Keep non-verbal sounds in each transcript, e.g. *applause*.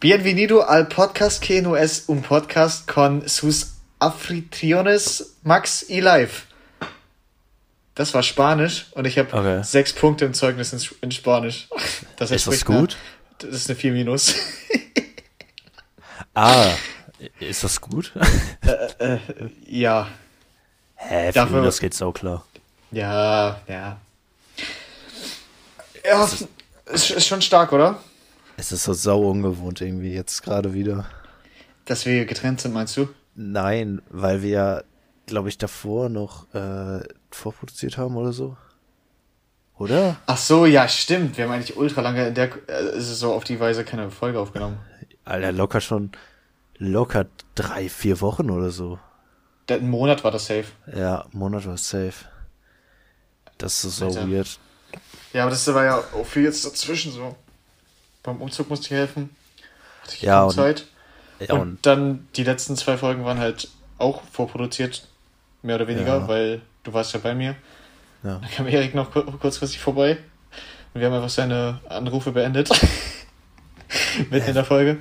Bienvenido al podcast que no es un podcast con sus anfitriones Max y Live. Das war Spanisch und ich habe Okay. sechs Punkte im Zeugnis in, in Spanisch. *laughs* Das Ist das gut? das ist eine 4 minus. *laughs* Ah, ist das gut? *laughs* ja. Hä, Dafür- Dafür, das geht so klar. Ja, ja. Ja, ist, ist schon stark, oder? Es ist so sau ungewohnt irgendwie jetzt gerade wieder. Dass wir getrennt sind, meinst du? Nein, weil wir ja, glaube ich, davor noch äh, vorproduziert haben oder so. Oder? Ach so, ja, stimmt. Wir haben eigentlich ultra lange in der, äh, so auf die Weise keine Folge aufgenommen. Alter, locker schon, locker drei, vier Wochen oder so. Der, ein Monat war das safe. Ja, Monat war safe. Das ist so Alter. weird. Ja, aber das war ja auch viel jetzt dazwischen so. Beim Umzug musste ich helfen. Hatte ich Ja, und- Zeit. Ja, und, und dann die letzten zwei Folgen waren halt auch vorproduziert, mehr oder weniger, Ja. weil du warst ja bei mir. ja. Dann kam Erik noch kur- kurzfristig vorbei. Und wir haben einfach seine Anrufe beendet. *laughs* Mitten in der Folge.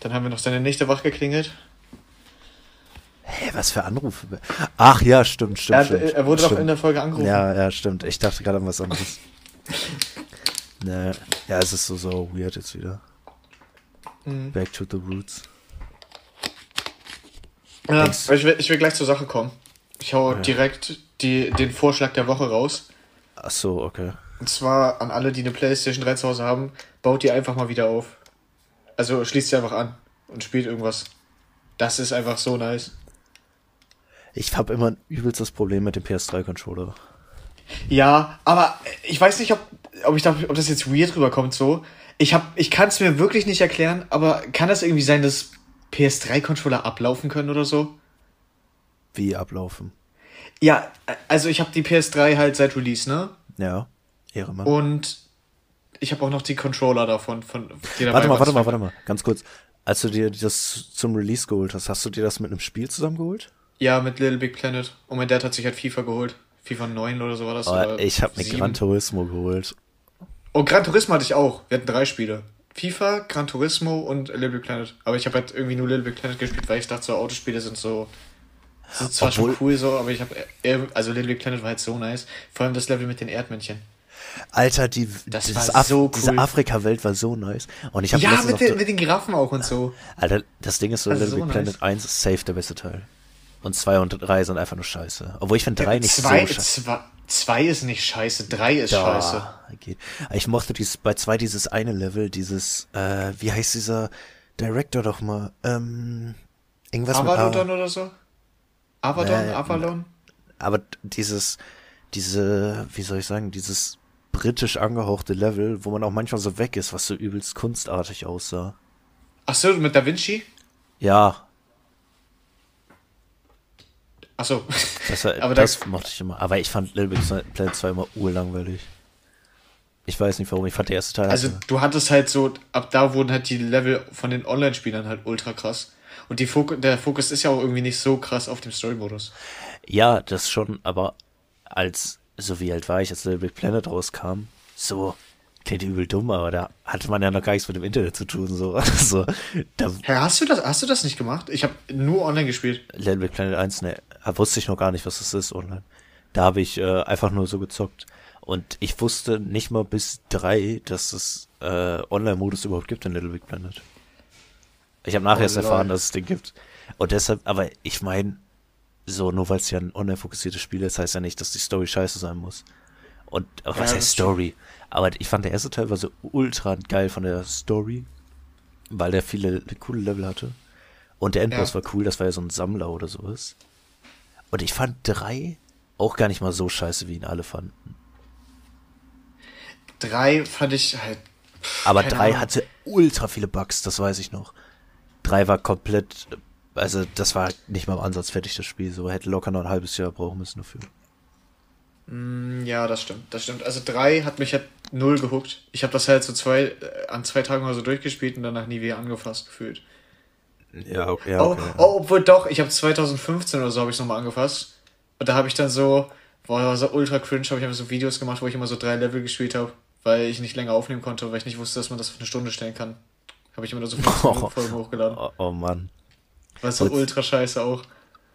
Dann haben wir noch seine Nächte wach geklingelt. Hä, was für Anrufe? Ach ja, stimmt, stimmt. Er, stimmt, er wurde doch in der Folge angerufen. Ja, ja, stimmt. Ich dachte gerade an was anderes. *laughs* ne, ja, es ist so, so weird jetzt wieder. Mhm. Back to the roots. Ja, ich, will, ich will gleich zur Sache kommen. Ich hau Ja. direkt die, den Vorschlag der Woche raus. Ach so, okay. Und zwar an alle, die eine Playstation 3 zu Hause haben, baut die einfach mal wieder auf. Also schließt sie einfach an und spielt irgendwas. Das ist einfach so nice. Ich habe immer ein übelstes Problem mit dem PS3-Controller. Ja, aber ich weiß nicht, ob, ob, ich da, ob das jetzt weird rüberkommt so. Ich, hab, ich kann es mir wirklich nicht erklären, aber kann das irgendwie sein, dass PS3-Controller ablaufen können oder so? Wie ablaufen? Ja, also ich habe die PS3 halt seit Release, ne? Ja, Ehrenmann. Und ich habe auch noch die Controller davon. Von, die warte mal, warte mal, warte mal. Ganz kurz. Als du dir das zum Release geholt hast, hast du dir das mit einem Spiel zusammengeholt? Ja, mit Little Big Planet. Und mein Dad hat sich halt FIFA geholt. FIFA 9 oder so war das. Oh, ich habe mir 7. Gran Turismo geholt. Und Gran Turismo hatte ich auch. Wir hatten drei Spiele. FIFA, Gran Turismo und Little Big Planet. Aber ich habe halt irgendwie nur Little Big Planet gespielt, weil ich dachte, so Autospiele sind so. Sind zwar Obwohl- schon cool so, aber ich habe. Also Little Big Planet war halt so nice. Vor allem das Level mit den Erdmännchen. Alter, die, Das war Af so diese cool. Afrika-Welt war so nice. Und ich habe Ja, mit den, mit den Giraffen auch und so. Alter, das Ding ist so, Also Little so Big Planet nice. 1 ist safe der beste Teil. Und 2 und 3 sind einfach nur scheiße. Obwohl ich finde 3 nicht zwei, so scheiße. Zwei, zwei ist nicht scheiße, drei ist scheiße. Da, geht. Ich mochte dieses, bei 2 dieses eine Level, dieses, äh, wie heißt dieser Director doch mal? Ähm, irgendwas mit Avalon A. oder so? Avalon? Nee, Avalon? Aber dieses, diese, wie soll ich sagen, dieses britisch angehauchte Level, wo man auch manchmal so weg ist, was so übelst kunstartig aussah. Achso, mit Da Vinci? Ja, Achso. Das, war, *laughs* Aber da- das mochte ich immer. Aber ich fand Little Big Planet 2 immer urlangweilig. Ich weiß nicht warum. Ich fand der erste Teil. Also hatte- du hattest halt so, ab da wurden halt die Level von den Online-Spielern halt ultra krass. Und die Fok der Fokus ist ja auch irgendwie nicht so krass auf dem Story-Modus. ja, das schon, aber als, so wie alt war ich, als Little Big Planet rauskam, so, klingt übel dumm, aber da hatte man ja noch gar nichts mit dem Internet zu tun, so. *laughs* Also, da, Hä, hast du das, hast du das nicht gemacht? Ich habe nur online gespielt. Little Big Planet 1, ne, wusste ich noch gar nicht, was das ist online. Da habe ich äh, einfach nur so gezockt. Und ich wusste nicht mal bis drei, dass es äh, Online-Modus überhaupt gibt in Little Big Planet. Ich habe nachher Oh, erst erfahren, dass es den gibt. Und deshalb, aber ich meine, so, nur weil es ja ein online-fokussiertes Spiel ist, heißt ja nicht, dass die Story scheiße sein muss. Und aber was Ja, heißt das Story? Aber ich fand der erste Teil war so ultra geil von der Story, weil der viele coole Level hatte. Und der Endboss Ja. war cool, das war ja so ein Sammler oder sowas. Und ich fand drei auch gar nicht mal so scheiße, wie ihn alle fanden. Drei fand ich halt. Aber Keine drei Ahnung. hatte ultra viele Bugs, das weiß ich noch. Drei war komplett, also das war nicht mal im Ansatz fertig, das Spiel. So hätte locker noch ein halbes Jahr brauchen müssen dafür. Mm, Ja, das stimmt, das stimmt. Also drei hat mich halt null gehuckt. Ich habe das halt so zwei, äh, an zwei Tagen oder so durchgespielt und danach nie wieder angefasst gefühlt. Ja, okay. Ja, Oh, okay, oh, obwohl doch, ich habe 2015 oder so habe ich nochmal angefasst. Und da habe ich dann so, boah, war so ultra cringe, habe ich einfach so Videos gemacht, wo ich immer so drei Level gespielt habe, weil ich nicht länger aufnehmen konnte, weil ich nicht wusste, dass man das auf eine Stunde stellen kann. Habe ich immer nur so 15 *laughs* Folgen hochgeladen. Oh, oh Mann. War so ultra scheiße auch.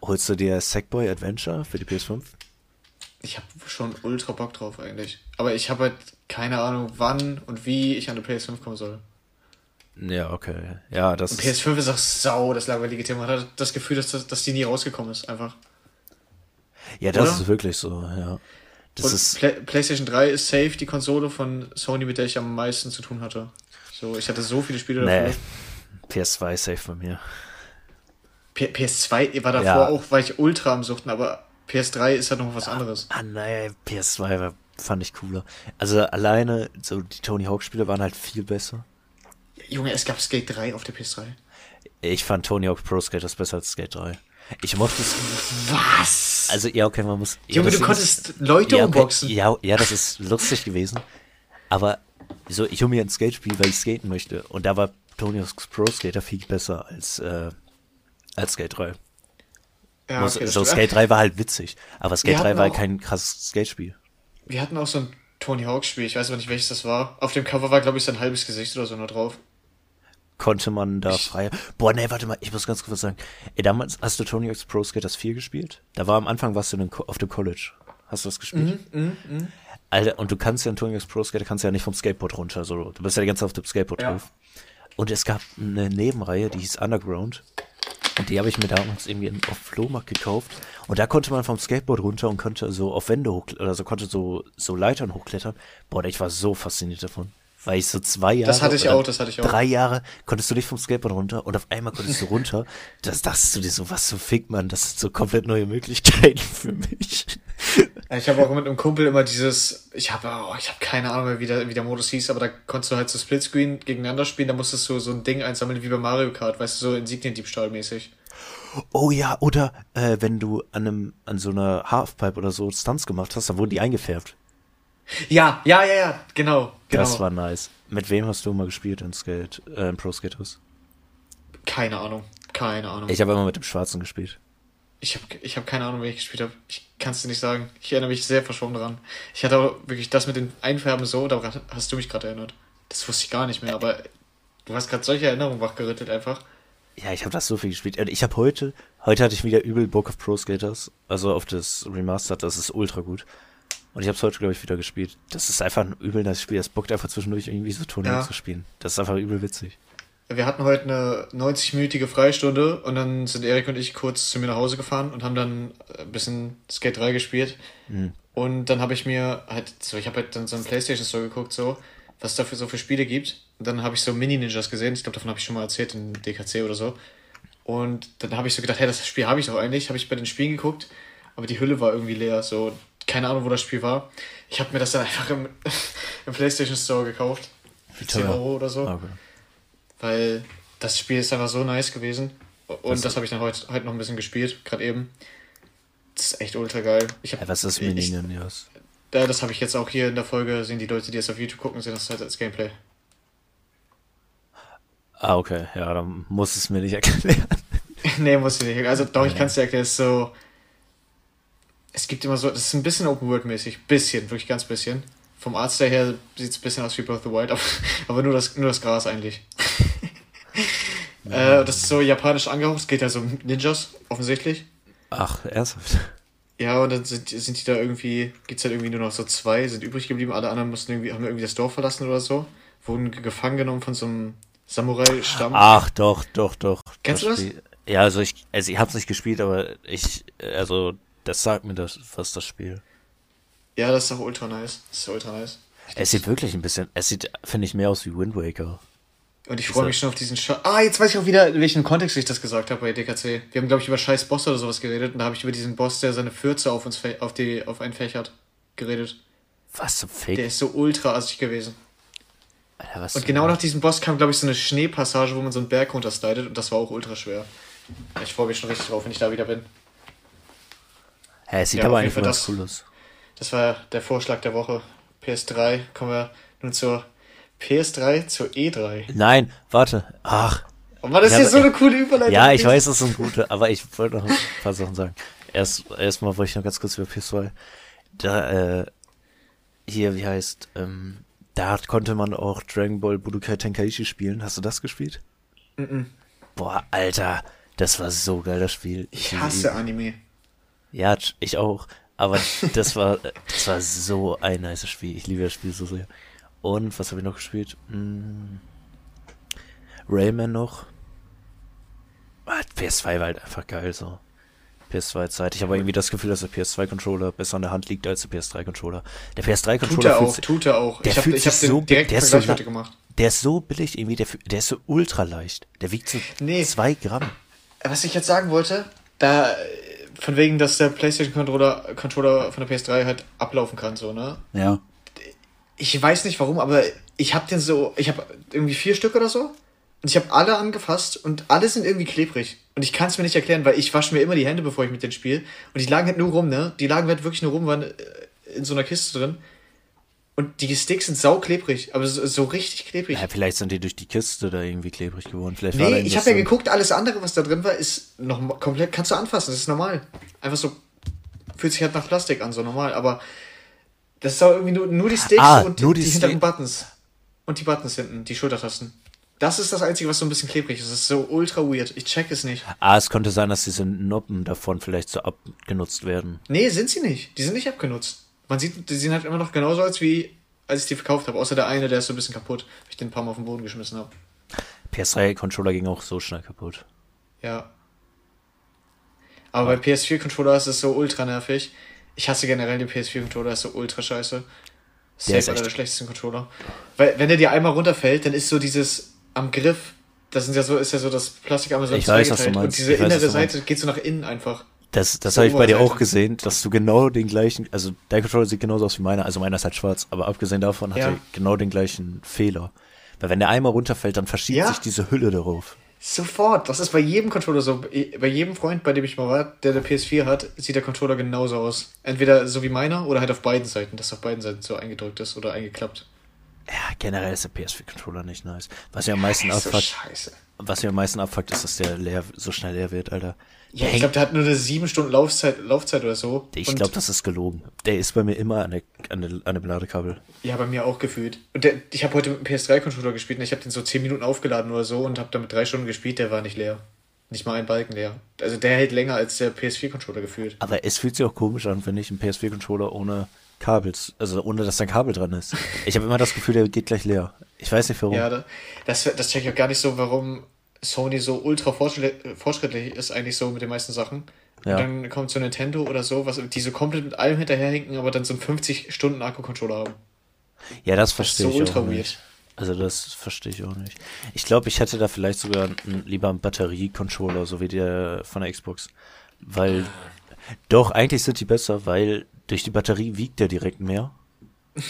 Holst du dir Sackboy Adventure für die PS5? Ich habe schon ultra Bock drauf eigentlich. Aber ich habe halt keine Ahnung, wann und wie ich an die PS5 kommen soll. Ja, okay. Ja, das. Und PS5 ist auch sau das langweilige Thema. Man hat das Gefühl, dass, das, dass die nie rausgekommen ist, einfach. Ja, das Oder? ist wirklich so, ja. Das und ist Play PlayStation 3 ist safe die Konsole von Sony, mit der ich am meisten zu tun hatte. So, ich hatte so viele Spiele nee. dafür. PS2 ist safe bei mir. P PS2 war davor ja. auch, war ich ultra am Suchten, aber PS3 ist halt noch was anderes. Ah, nein, PS2 war, fand ich cooler. Also alleine, so die Tony Hawk Spiele waren halt viel besser. Junge, es gab Skate 3 auf der PS3. Ich fand Tony Hawk Pro Skaters besser als Skate 3. Ich mochte es. Was? Also, ja, okay, man muss. Junge, ja, du konntest Leute ja, okay, unboxen. Ja, ja, das ist lustig gewesen. Aber so, ich hole mir ein Skate-Spiel, weil ich skaten möchte. Und da war Tony Hawk's Pro Skater viel besser als, äh, als Skate 3. Ja, okay, so, Skate 3 war halt witzig. Aber Skate 3 war auch, kein krasses Skate-Spiel. Wir hatten auch so ein Tony Hawk-Spiel, ich weiß aber nicht, welches das war. Auf dem Cover war, glaube ich, sein halbes Gesicht oder so nur drauf konnte man da frei. Boah, nee, warte mal, ich muss ganz kurz was sagen. Ey, damals hast du Tony Hawk's Pro Skaters 4 gespielt? Da war am Anfang warst du auf dem College. Hast du das gespielt? Mhm, mh, mh. Alter, und du kannst ja in Tony Hawk's Pro Skater kannst ja nicht vom Skateboard runter, so. Du bist ja die ganze Zeit auf dem Skateboard ja. drauf. Und es gab eine Nebenreihe, die hieß Underground. Und die habe ich mir damals irgendwie auf Flohmarkt gekauft. Und da konnte man vom Skateboard runter und konnte so auf Wände hochklettern, oder so konnte so, so Leitern hochklettern. Boah, ich war so fasziniert davon weil ich so zwei Jahre. Das hatte ich auch, das hatte ich auch. Drei Jahre konntest du nicht vom Skateboard runter und auf einmal konntest du runter. Das dachtest du dir so, was so fickt man, das sind so komplett neue Möglichkeiten *laughs* für mich. *laughs* Ich habe auch mit einem Kumpel immer dieses, ich habe oh, ich habe keine Ahnung mehr, wie der, wie der Modus hieß, aber da konntest du halt so Splitscreen gegeneinander spielen, da musstest du so ein Ding einsammeln wie bei Mario Kart, weißt du, so Insigniendiebstahl mäßig. Oh ja, oder äh, wenn du an einem an so einer Halfpipe oder so Stunts gemacht hast, dann wurden die eingefärbt. Ja, ja, ja, ja, genau, genau. Das war nice. Mit wem hast du mal gespielt in Skate, äh, in Pro Skaters? Keine Ahnung, keine Ahnung. Ich habe immer mit dem Schwarzen gespielt. Ich habe ich hab keine Ahnung, wer ich gespielt habe. Ich kann es dir nicht sagen. Ich erinnere mich sehr verschwommen dran. Ich hatte auch wirklich das mit den Einfärben so, da hast du mich gerade erinnert. Das wusste ich gar nicht mehr, aber du hast gerade solche Erinnerungen wachgerüttelt einfach. Ja, ich habe das so viel gespielt. Ich habe heute, heute hatte ich wieder übel Book of Pro Skaters, also auf das Remastered, das ist ultra gut. Und ich habe es heute, glaube ich, wieder gespielt. Das ist einfach ein übel das Spiel. Es bockt einfach zwischendurch irgendwie so Turnier ja. zu spielen. Das ist einfach übel witzig. Wir hatten heute eine 90-minütige Freistunde und dann sind Erik und ich kurz zu mir nach Hause gefahren und haben dann ein bisschen Skate 3 gespielt. Mhm. Und dann habe ich mir halt, so, ich habe halt dann so einen Playstation Store geguckt, so, was es dafür so für Spiele gibt. Und dann habe ich so Mini-Ninjas gesehen. Ich glaube, davon habe ich schon mal erzählt in DKC oder so. Und dann habe ich so gedacht, hey, das Spiel habe ich doch eigentlich. Habe ich bei den Spielen geguckt, aber die Hülle war irgendwie leer. So, keine Ahnung, wo das Spiel war. Ich habe mir das dann *laughs* einfach im, im PlayStation Store gekauft. Für 10 Euro oder so. Okay. Weil das Spiel ist einfach so nice gewesen. Und was das habe ich dann heute, heute noch ein bisschen gespielt, gerade eben. Das ist echt ultra geil. Ich hab, ja, was ist Minion News? Ja, das habe ich jetzt auch hier in der Folge, sehen die Leute, die es auf YouTube gucken, sehen das halt als Gameplay. Ah, okay. Ja, dann muss es mir nicht *laughs* erklären. *laughs* nee, muss ich nicht. Also doch, ich kann es dir erklären. Es ist so es gibt immer so, das ist ein bisschen Open World mäßig, bisschen, wirklich ganz bisschen. Vom Artstyle her sieht es ein bisschen aus wie Breath of the Wild, aber, *laughs* aber nur, das, nur das Gras eigentlich. Äh, das ist so japanisch angehaucht, es geht ja so um Ninjas, offensichtlich. Ach, ernsthaft? Ja, und dann sind, sind die da irgendwie, gibt's halt irgendwie nur noch so zwei, sind übrig geblieben, alle anderen mussten irgendwie, haben irgendwie das Dorf verlassen oder so, wurden gefangen genommen von so einem Samurai-Stamm. Ach, doch, doch, doch. Kennst das du das? Ja, also ich, also ich hab's nicht gespielt, aber ich, also das sagt mir das, was das Spiel. Ja, das ist doch ultra nice. Das ist ultra nice. es sieht wirklich ein bisschen, es sieht, finde ich, mehr aus wie Wind Waker. Und ich freue mich schon auf diesen Shot. Ah, jetzt weiß ich auch wieder, in welchem Kontext ich das gesagt habe bei DKC. Wir haben, glaube ich, über scheiß Boss oder sowas geredet und da habe ich über diesen Boss, der seine Fürze auf uns auf die auf einen fächert, geredet. Was zum Fake? Der ist so ultra assig gewesen. Alter, was und genau nach diesem Boss kam, glaube ich, so eine Schneepassage, wo man so einen Berg runterslidet und das war auch ultra schwer. Ich freue mich schon richtig drauf, wenn ich da wieder bin. Hä, es sieht ja, aber einfach cool aus. Das war der Vorschlag der Woche. PS3, kommen wir nun zur PS3, zur E3. Nein, warte. Ach. Und war das hier so eine coole Überleitung? Ja, ich weiß, das ist ein guter, aber ich wollte noch ein paar Sachen sagen. Erst, erstmal wollte ich noch ganz kurz über PS2. Da, äh, hier, wie heißt, ähm, Da konnte man auch Dragon Ball Budokai Tenkaichi spielen. Hast du das gespielt? Mhm. Boah, Alter, das war so geil, das Spiel. Ich hasse Anime. Ja, ich auch. Aber das war, das war so ein nice Spiel. Ich liebe das Spiel so sehr. Und was habe ich noch gespielt? Hm, Rayman noch. Ah, PS2 war halt einfach geil so. PS2-Zeit. Ich habe irgendwie das Gefühl, dass der PS2-Controller besser an der Hand liegt als der PS3-Controller. Der PS3-Controller Tut er auch, tut er auch. Der ich habe fühlt ich hab sich den so- direkt der ist so- heute gemacht. Der ist so billig irgendwie, der, der ist so ultra leicht. Der wiegt so Nee. zwei Gramm. Was ich jetzt sagen wollte, da, von wegen, dass der PlayStation-Controller Controller von der PS3 halt ablaufen kann, so, ne? Ja. Ich weiß nicht warum, aber ich habe den so, ich habe irgendwie vier Stück oder so und ich habe alle angefasst und alle sind irgendwie klebrig und ich kann es mir nicht erklären, weil ich wasche mir immer die Hände, bevor ich mit denen spiele und die lagen halt nur rum, ne? Die lagen halt wirklich nur rum, waren äh, in so einer Kiste drin und die Sticks sind sauklebrig, aber so, so richtig klebrig. ja. Vielleicht sind die durch die Kiste da irgendwie klebrig geworden. Vielleicht Nee, ich habe ja geguckt, alles andere, was da drin war, ist noch komplett, kannst du anfassen, das ist normal. Einfach so, fühlt sich halt nach Plastik an, so normal, aber das ist auch irgendwie nur, nur die Sticks Ah, und die, die die hinteren Buttons. Und die Buttons hinten, die Schultertasten. Das ist das Einzige, was so ein bisschen klebrig ist. Das ist so ultra weird. Ich check es nicht. Ah, es könnte sein, dass diese Noppen davon vielleicht so abgenutzt werden. Nee, sind sie nicht. Die sind nicht abgenutzt. Man sieht, die sehen halt immer noch genauso aus wie als ich die verkauft habe. Außer der eine, der ist so ein bisschen kaputt, weil ich den ein paar Mal auf den Boden geschmissen habe. PS3-Controller ging auch so schnell kaputt. Ja. Aber bei PS4-Controller ist es so ultra nervig. Ich hasse generell den PS4-Controller, ist so ultra scheiße. Safe ist einer der schlechtesten Controller. Weil, wenn der dir einmal runterfällt, dann ist so dieses am Griff, das sind ja so, ist ja so das Plastik einmal so Ich weiß, was du meinst. Und diese Ich weiß, innere meinst. Seite geht so nach innen einfach. Das, das So habe ich bei dir auch gesehen, dass du genau den gleichen, also dein Controller sieht genauso aus wie meiner, also meiner ist halt schwarz, aber abgesehen davon hat Ja. er genau den gleichen Fehler. Weil wenn der einmal runterfällt, dann verschiebt Ja. sich diese Hülle darauf. Sofort. Das ist bei jedem Controller so. Bei jedem Freund, bei dem ich mal war, der der PS4 hat, sieht der Controller genauso aus. Entweder so wie meiner oder halt auf beiden Seiten, dass auf beiden Seiten so eingedrückt ist oder eingeklappt. Ja, generell ist der PS4-Controller nicht nice. Was mir am meisten so abfuckt, was am meisten abfuckt, ist, dass der leer, so schnell leer wird, Alter. Ja, ich glaube, der hat nur eine sieben Stunden Laufzeit, Laufzeit oder so. Ich glaube, das ist gelogen. Der ist bei mir immer an der, an der, an dem Ladekabel. Ja, bei mir auch gefühlt. Und der, ich habe heute mit dem PS3-Controller gespielt und ich habe den so 10 Minuten aufgeladen oder so und habe damit drei Stunden gespielt, der war nicht leer. Nicht mal ein Balken leer. Also der hält länger als der PS4-Controller gefühlt. Aber es fühlt sich auch komisch an, wenn ich einen PS4-Controller ohne Kabels, also ohne dass da ein Kabel dran ist. Ich habe immer das Gefühl, der geht gleich leer. Ich weiß nicht warum. Ja, da- das, das check ich auch gar nicht so, warum Sony so ultra fortschritt- fortschrittlich ist eigentlich so mit den meisten Sachen. Ja. Und dann kommt so Nintendo oder so, was die so komplett mit allem hinterherhinken, aber dann so einen 50 Stunden Akku-Controller haben. Ja, das verstehe so ich ultra auch weird. nicht. Also das verstehe ich auch nicht. Ich glaube, ich hätte da vielleicht sogar einen, lieber einen Batterie-Controller, so wie der von der Xbox. Weil, doch, eigentlich sind die besser, weil durch die Batterie wiegt der direkt mehr. *laughs*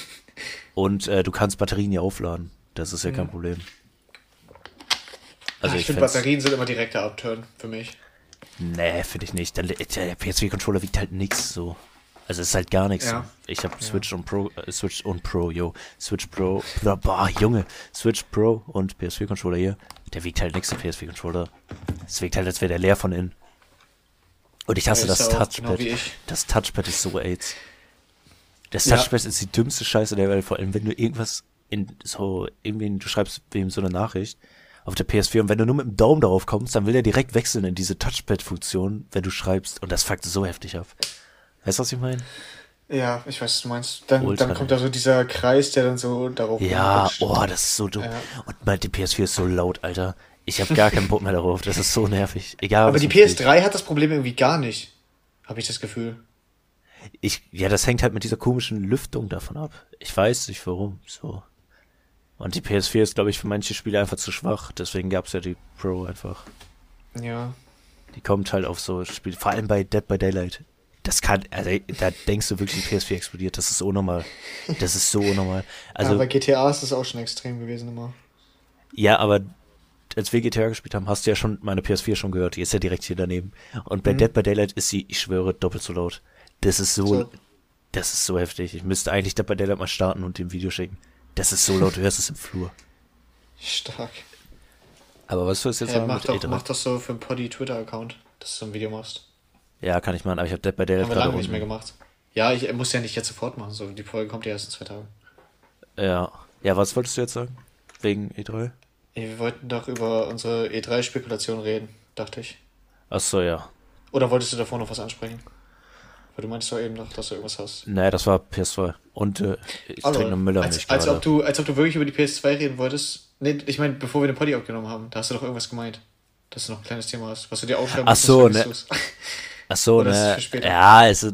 Und äh, du kannst Batterien ja aufladen. Das ist ja kein Problem. Also ich, ich, finde, Batterien sind immer direkter Upturn für mich. Nee, finde ich nicht. Der, der PS4-Controller wiegt halt nix so. Also es ist halt gar nichts. Ja. Ich habe Switch und Pro, äh, Switch und Pro, yo. Switch Pro, boah, Junge. Switch Pro und PS4-Controller hier. Der wiegt halt nix, der PS4-Controller. Es wiegt halt, als wäre der leer von innen. Und ich hasse Ja, das ja Touchpad. genau das Touchpad ist so AIDS. Das Ja. Touchpad ist die dümmste Scheiße der Welt, vor allem wenn du irgendwas in so, irgendwie, du schreibst wem so eine Nachricht auf der PS4 und wenn du nur mit dem Daumen darauf kommst, dann will er direkt wechseln in diese Touchpad-Funktion, wenn du schreibst und das fuckt so heftig ab. Weißt du, was ich meine? Ja, ich weiß, was du meinst. Dann, Ultra dann kommt da so dieser Kreis, der dann so darauf Ja, rumrutscht. oh, das ist so dumm. Ja. Und mal die PS4 ist so laut, Alter. Ich habe gar keinen Bock mehr darauf. Das ist so nervig. Egal. Aber die man spielt. PS3 hat das Problem irgendwie gar nicht. Habe ich das Gefühl. Ich, ja, das hängt halt mit dieser komischen Lüftung davon ab. Ich weiß nicht warum. So. Und die PS4 ist, glaube ich, für manche Spiele einfach zu schwach. Deswegen gab's ja die Pro einfach. Ja. Die kommt halt auf so Spiele, vor allem bei Dead by Daylight. Das kann, also da denkst du wirklich, die PS4 explodiert. Das ist unnormal. Das ist so unnormal. Also, ja, bei GTA ist das auch schon extrem gewesen immer. ja, aber als wir GTA gespielt haben, hast du ja schon meine PS4 schon gehört. Die ist ja direkt hier daneben. Und Mhm. bei Dead by Daylight ist sie, ich schwöre, doppelt so laut. Das ist so, So. das ist so heftig. Ich müsste eigentlich Dead by Daylight mal starten und dem Video schicken. Das ist so laut, du hörst es im Flur. Stark. Aber was sollst du jetzt sagen mach, doch, E3? mach doch so für einen Poddy Twitter-Account, dass du so ein Video machst. Ja, kann ich machen, aber ich habe by Daylight Haben wir lange nicht mehr gemacht. Ja, ich muss ja nicht jetzt sofort machen. So, die Folge kommt ja erst in zwei Tagen. Ja, Ja, was wolltest du jetzt sagen? Wegen E E3? Ey, wir wollten doch über unsere E3-Spekulation reden, dachte ich. Ach so, ja. Oder wolltest du davor noch was ansprechen? Weil du meintest doch eben noch, dass du irgendwas hast. Nee, das war PS2. Und äh, ich Also, trinke Müllermilch als, als, gerade. ob du, als ob du wirklich über die PS2 reden wolltest. Nee, ich meine, bevor wir den Poddy aufgenommen haben, da hast du doch irgendwas gemeint. Dass du noch ein kleines Thema hast, was du dir aufschreiben Ach so, ne. *laughs* Ach so, ne. Ja, es,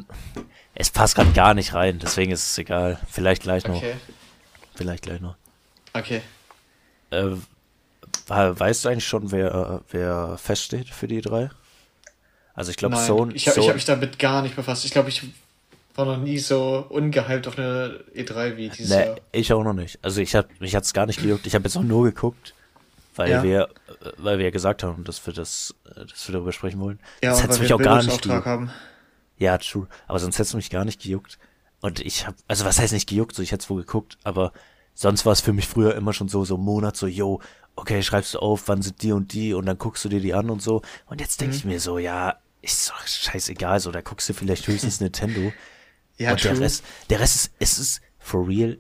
es passt gerade gar nicht rein, deswegen ist es egal. Vielleicht gleich noch. Okay, Vielleicht gleich noch. okay. Äh, we- weißt du eigentlich schon, wer, äh, wer feststeht für die drei? Also ich glaube, Sony. ich habe Sony- hab mich damit gar nicht befasst. Ich glaube, ich war noch nie so ungehypt auf eine E3 wie dieses Nee, ich auch noch nicht. Also ich hab, mich hat's gar nicht gejuckt. Ich habe jetzt auch nur geguckt, weil Ja. wir, äh, weil wir ja gesagt haben, dass wir das, äh, dass wir darüber sprechen wollen. Ja, hätt's weil mich auch gar nicht gejuckt. haben. Ja, true. Aber sonst hätt's mich gar nicht gejuckt. Und ich habe, also was heißt nicht gejuckt? So, ich hätte es wohl geguckt, aber sonst war es für mich früher immer schon so, so Monat, so, yo, okay, schreibst du auf, wann sind die und die und dann guckst du dir die an und so. Und jetzt denke ich Mhm. mir so, ja, ist doch scheißegal, so, da guckst du vielleicht höchstens *laughs* Nintendo. Ja, und der true. Rest, der Rest ist, es ist for real,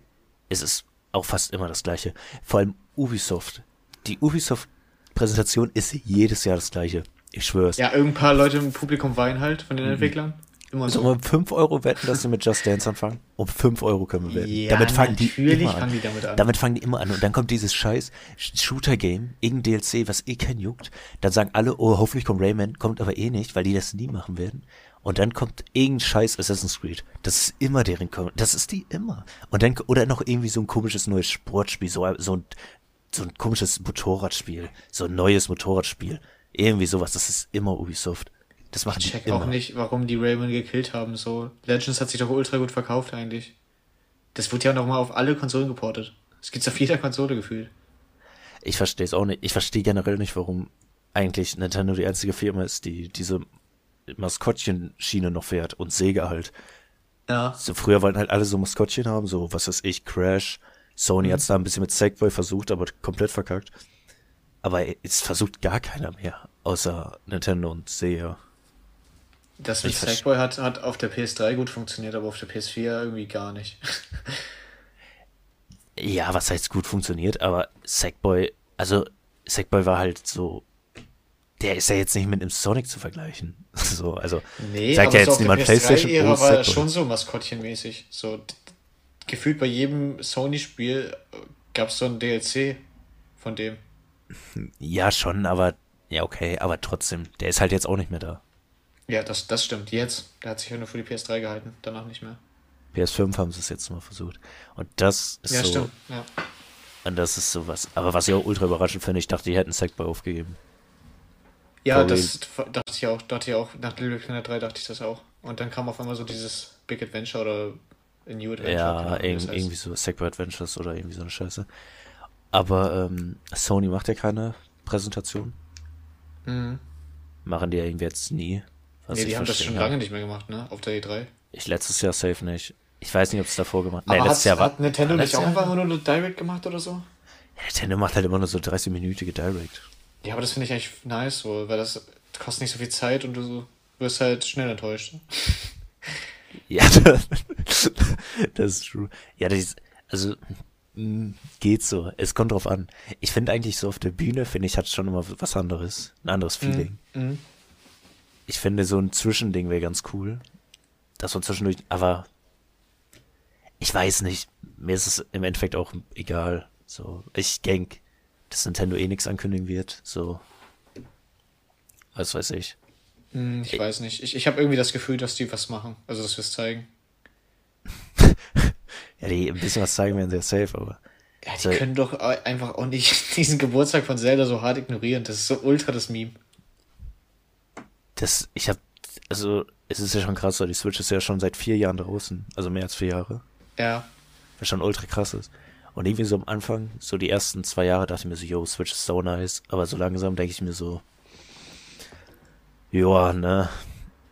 es ist auch fast immer das gleiche. Vor allem Ubisoft. Die Ubisoft-Präsentation ist jedes Jahr das gleiche. Ich schwör's. Ja, irgendein paar Leute im Publikum weinen halt von den Mhm. Entwicklern. Immer So, so. um 5 Euro wetten, dass sie mit Just Dance anfangen? Um 5 Euro können wir wetten. Ja, damit fangen die immer an. fangen die damit an. Damit fangen die immer an. Und dann kommt dieses scheiß Shooter-Game, irgendein DLC, was eh keinen juckt. Dann sagen alle, oh, hoffentlich kommt Rayman, kommt aber eh nicht, weil die das nie machen werden. Und dann kommt irgendein scheiß Assassin's Creed. Das ist immer deren, Ko- das ist die immer. Und dann, oder noch irgendwie so ein komisches neues Sportspiel, so, so ein, so ein komisches Motorradspiel, so ein neues Motorradspiel. Irgendwie sowas, das ist immer Ubisoft. Das machen Ich die check immer. auch nicht, warum die Rayman gekillt haben. So, Legends hat sich doch ultra gut verkauft eigentlich. Das wurde ja noch mal auf alle Konsolen geportet. Das gibt's auf jeder Konsole gefühlt. Ich verstehe es auch nicht. Ich verstehe generell nicht, warum eigentlich Nintendo die einzige Firma ist, die diese Maskottchen-Schiene noch fährt und Sega halt. Ja. So früher wollten halt alle so Maskottchen haben, so was weiß ich, Crash. Sony hat's da ein bisschen mit Sackboy versucht, aber komplett verkackt. Aber es versucht gar keiner mehr, außer Nintendo und Sega. Das mit Sackboy hat, hat auf der PS3 gut funktioniert, aber auf der PS4 irgendwie gar nicht. *laughs* Ja, was heißt gut funktioniert, aber Sackboy, also Sackboy war halt so, der ist ja jetzt nicht mit einem Sonic zu vergleichen. *laughs* So, also Nee, sagt ja so jetzt auf niemand PlayStation PS3-Ära oh, war das schon so maskottchenmäßig. So, gefühlt bei jedem Sony-Spiel gab es so ein DLC von dem. Ja, schon, aber ja, okay, aber trotzdem, der ist halt jetzt auch nicht mehr da. Ja, das, das stimmt. Jetzt. Der hat sich ja nur für die PS3 gehalten, danach nicht mehr. PS5 haben sie es jetzt mal versucht. Und das ist Ja, so, stimmt. Ja. und das ist sowas. Aber was ich auch ultra überraschend finde, ich dachte, die hätten Sackboy aufgegeben. Ja, For das dachte ich auch, dachte ich auch, nach Little Big Planet 3 dachte ich das auch. Und dann kam auf einmal so dieses Big Adventure oder A New Adventure. Ja, wie irg das heißt. irgendwie so Sackboy Adventures oder irgendwie so eine Scheiße. Aber ähm, Sony macht ja keine Präsentation. Mhm. Machen die ja irgendwie jetzt nie. Was Nee, die haben das schon lange nicht mehr gemacht, ne? Auf der E3. Ich letztes Jahr safe nicht. Ich weiß nicht, ob es davor gemacht Nee, Aber letztes hat, Jahr war. hat Nintendo nicht auch einfach nur eine Direct gemacht oder so? Ja, Nintendo macht halt immer nur so 30-minütige Direct. Ja, aber das finde ich eigentlich nice, so, weil das kostet nicht so viel Zeit und du wirst halt schnell enttäuscht. *laughs* Ja, das, *laughs* das ist true. Ja, das, also, mh, geht so. Es kommt drauf an. Ich finde eigentlich so auf der Bühne, finde ich, hat schon immer was anderes. Ein anderes Feeling. Mhm. Ich finde, so ein Zwischending wäre ganz cool. Dass man zwischendurch, aber ich weiß nicht. Mir ist es im Endeffekt auch egal. So, ich denk, dass Nintendo eh nichts ankündigen wird. So, was weiß ich. Hm, Ich weiß nicht. Ich, ich habe irgendwie das Gefühl, dass die was machen. Also, dass wir es zeigen. *laughs* Ja, die ein bisschen was zeigen werden sehr safe, aber Ja, die So. können doch einfach auch nicht *laughs* diesen Geburtstag von Zelda so hart ignorieren. Das ist so ultra das Meme. Das, ich hab, also, es ist ja schon krass, weil die Switch ist ja schon seit vier Jahren draußen. Also mehr als vier Jahre. Ja. Was schon ultra krass ist. Und irgendwie so am Anfang, so die ersten zwei Jahre, dachte ich mir so, yo, Switch ist so nice. Aber so langsam denke ich mir so, ja, ne.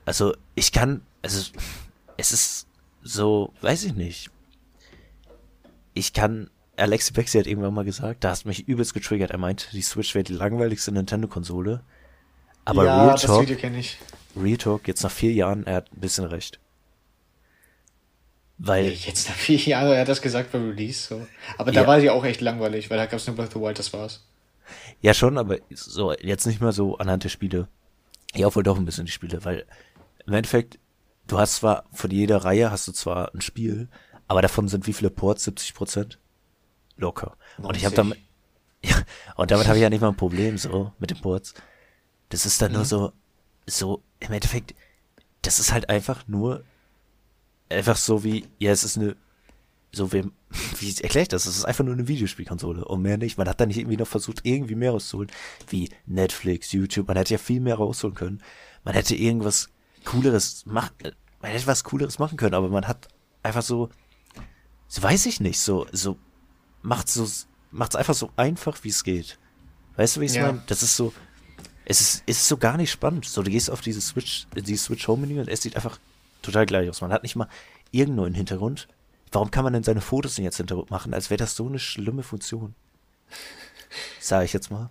Also, ich kann, also, es ist so, weiß ich nicht. Ich kann, Alexi Bexi hat irgendwann mal gesagt, da hast du mich übelst getriggert. Er meinte, die Switch wäre die langweiligste Nintendo-Konsole. Aber ja, Real das Talk, Video kenne ich. Real Talk, jetzt nach vier Jahren, er hat ein bisschen recht. Weil. Jetzt nach vier Jahren, er hat das gesagt beim Release, so. Aber da Ja. war die auch echt langweilig, weil da gab es nur Breath of the Wild, das war's. Ja, schon, aber so, jetzt nicht mehr so anhand der Spiele. Ja, wohl doch ein bisschen die Spiele, weil im Endeffekt, du hast zwar von jeder Reihe hast du zwar ein Spiel, aber davon sind wie viele Ports? 70 Prozent? Locker. Und ich habe 90. damit, *laughs* ja, und damit habe ich ja nicht mal ein Problem so mit den Ports. Das ist dann nur so, so im Endeffekt, das ist halt einfach nur einfach so wie, ja, es ist eine, so wie, *laughs* wie erkläre ich das? Es ist einfach nur eine Videospielkonsole und mehr nicht. Man hat da nicht irgendwie noch versucht, irgendwie mehr rauszuholen, wie Netflix, YouTube. Man hätte ja viel mehr rausholen können. Man hätte irgendwas Cooleres machen, man hätte was Cooleres machen können, aber man hat einfach so, so weiß ich nicht, so, so, macht so, macht's einfach so einfach, wie es geht. Weißt du, wie ich es Ja. meine? Das ist so, es ist, es ist so gar nicht spannend. So, du gehst auf diese Switch, dieses Switch Home Menü und es sieht einfach total gleich aus. Man hat nicht mal irgendwo einen Hintergrund. Warum kann man denn seine Fotos denn jetzt Hintergrund machen, als wäre das so eine schlimme Funktion? Sag ich jetzt mal.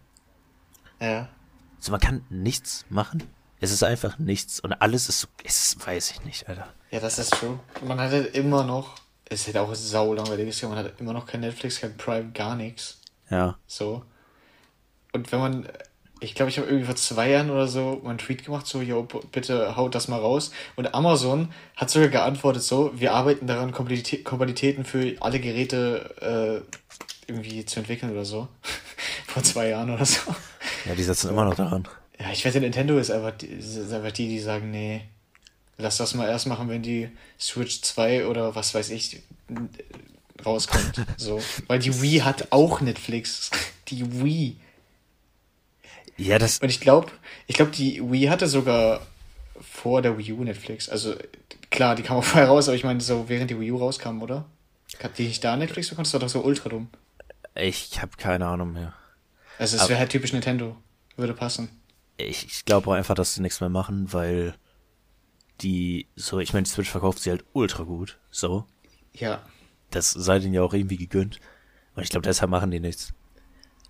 Ja. Also man kann nichts machen. Es ist einfach nichts und alles ist so, es ist, weiß ich nicht, Alter. Ja, das ist true. Man hat halt immer noch, es hätte auch sau langweilig man hat immer noch kein Netflix, kein Prime, gar nichts. Ja. So. Und wenn man, ich glaube, ich habe irgendwie vor zwei Jahren oder so mal einen Tweet gemacht, so, yo, bitte haut das mal raus. Und Amazon hat sogar geantwortet, so, wir arbeiten daran, Kompatibili- Kompatibilitäten für alle Geräte äh, irgendwie zu entwickeln oder so. *laughs* vor zwei Jahren oder so. Ja, die setzen immer noch daran. Ja, ich wette, Nintendo ist einfach, die- ist einfach die, die sagen, nee, lass das mal erst machen, wenn die Switch 2 oder was weiß ich rauskommt. So. Weil die Wii hat auch Netflix. *laughs* Die Wii. Ja, das, Und ich glaube, ich glaube, die Wii hatte sogar vor der Wii U Netflix. Also klar, die kam auch *laughs* vorher raus, aber ich meine, so während die Wii U rauskam, oder? Hat die nicht da Netflix bekommen? Das war doch so ultra dumm. ich habe keine Ahnung mehr. Also es wäre halt typisch Nintendo. Würde passen. Ich, ich glaube auch einfach, dass sie nichts mehr machen, weil die, so, ich meine, Switch verkauft sie halt ultra gut. So. Ja. Das sei denen ja auch irgendwie gegönnt. Und ich glaube, deshalb machen die nichts.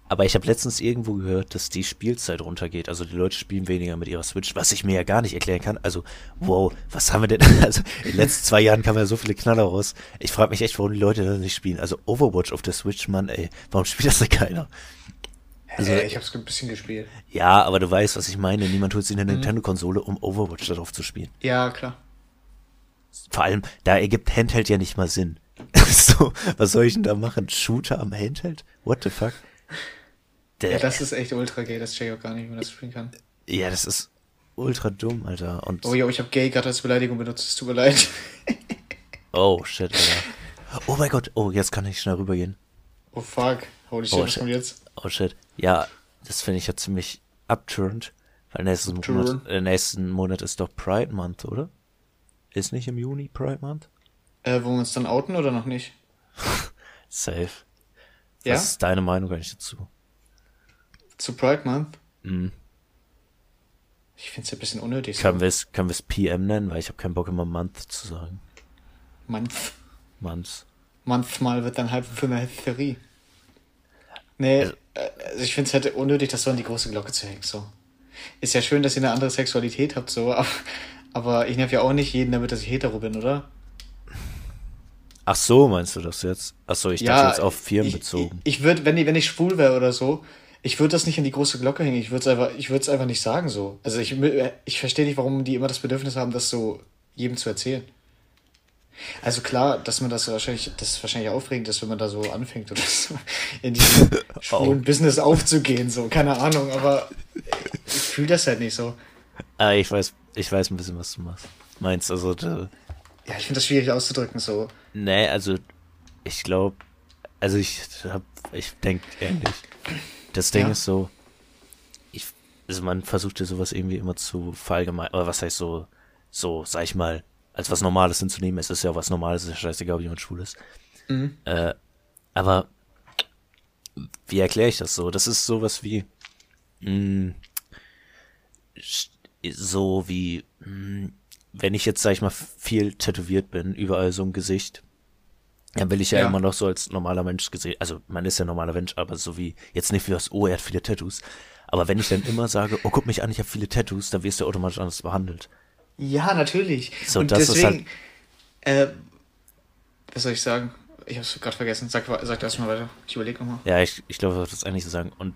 Aber ich habe letztens irgendwo gehört, dass die Spielzeit runtergeht. Also die Leute spielen weniger mit ihrer Switch, was ich mir ja gar nicht erklären kann. Also, wow, was haben wir denn? *laughs* Also in den letzten zwei Jahren kamen ja so viele Knaller raus. Ich frage mich echt, warum die Leute das nicht spielen. Also Overwatch auf der Switch, Mann, ey, warum spielt das denn keiner? Also, ich habe es ein bisschen gespielt. Ja, aber du weißt, was ich meine. Niemand holt sich eine Nintendo-Konsole, um Overwatch darauf zu spielen. Ja, klar. Vor allem, da ergibt Handheld ja nicht mal Sinn. *laughs* so, was soll ich denn da machen? Shooter am Handheld? What the fuck? Der, Ja, das ist echt ultra gay, das check ich auch gar nicht, wie man das spielen kann. ja, das ist ultra dumm, Alter. Und Oh jo, ich habe gay gerade als Beleidigung benutzt, es tut mir leid. *laughs* oh shit, Alter. Oh mein Gott, oh, jetzt kann ich schnell rübergehen. Oh fuck, holy shit, Oh, was shit. kommt jetzt? Oh shit. Ja, das finde ich ja ziemlich upturned, weil nächsten. Monat, äh, nächsten Monat ist doch Pride Month, oder? Ist nicht im Juni Pride Month? Äh, wollen wir uns dann outen oder noch nicht? *laughs* Safe. Ja? Was ist deine Meinung eigentlich dazu? Zu Pride Month? Mhm. Ich find's ja ein bisschen unnötig. Können wir es können es PM nennen, weil ich habe keinen Bock immer Month zu sagen. Month. Month. Manchmal wird dann halt für eine Hysterie. Nee, Also- äh, also ich find's halt unnötig, das so an die große Glocke zu hängen, so. Ist ja schön, dass ihr eine andere Sexualität habt, so, *laughs* aber, aber ich nerv ja auch nicht jeden damit, dass ich hetero bin, oder? Ach so, meinst du das jetzt? Ach so, ich dachte jetzt auf Firmen ich, bezogen. Ich, ich würde, wenn, ich- wenn ich schwul wäre oder so, ich würde das nicht an die große Glocke hängen. Ich würde es einfach, ich würde es einfach nicht sagen so. Also ich, ich verstehe nicht, warum die immer das Bedürfnis haben, das so jedem zu erzählen. Also klar, dass man das wahrscheinlich, das ist wahrscheinlich aufregend ist, wenn man da so anfängt oder so in diesem *laughs* schwulen Business aufzugehen, so, keine Ahnung, aber ich fühle das halt nicht so. Ah, ich weiß, ich weiß ein bisschen, was du machst. Meinst also, da, Ja, ich finde das schwierig auszudrücken, so. nee, also, ich glaube, also ich hab, ich denk ähnlich. Das Ding Ja. ist so, ich, also man versucht ja sowas irgendwie immer zu verallgemeinern, oder was heißt so, so, sag ich mal, als was Normales hinzunehmen. Es ist ja was Normales, ist ja scheißegal, ob jemand schwul ist. Mhm. Äh, aber wie erkläre ich das so? Das ist sowas wie mh, sch- so wie mh, wenn ich jetzt, sag ich mal, viel tätowiert bin, überall so ein Gesicht, dann will ich ja, Ja. immer noch so als normaler Mensch gesehen, also man ist ja normaler Mensch, aber so wie, jetzt nicht wie das, oh, er hat viele Tattoos, aber wenn ich dann immer sage, oh, guck mich an, ich habe viele Tattoos, dann wirst du automatisch anders behandelt. Ja, natürlich. So, Und das ist deswegen, äh, Was soll ich sagen? Ich hab's gerade vergessen. Sag, sag erst mal weiter. Ich überlege nochmal. Ja, ich, ich glaube, das ist eigentlich so sagen. Und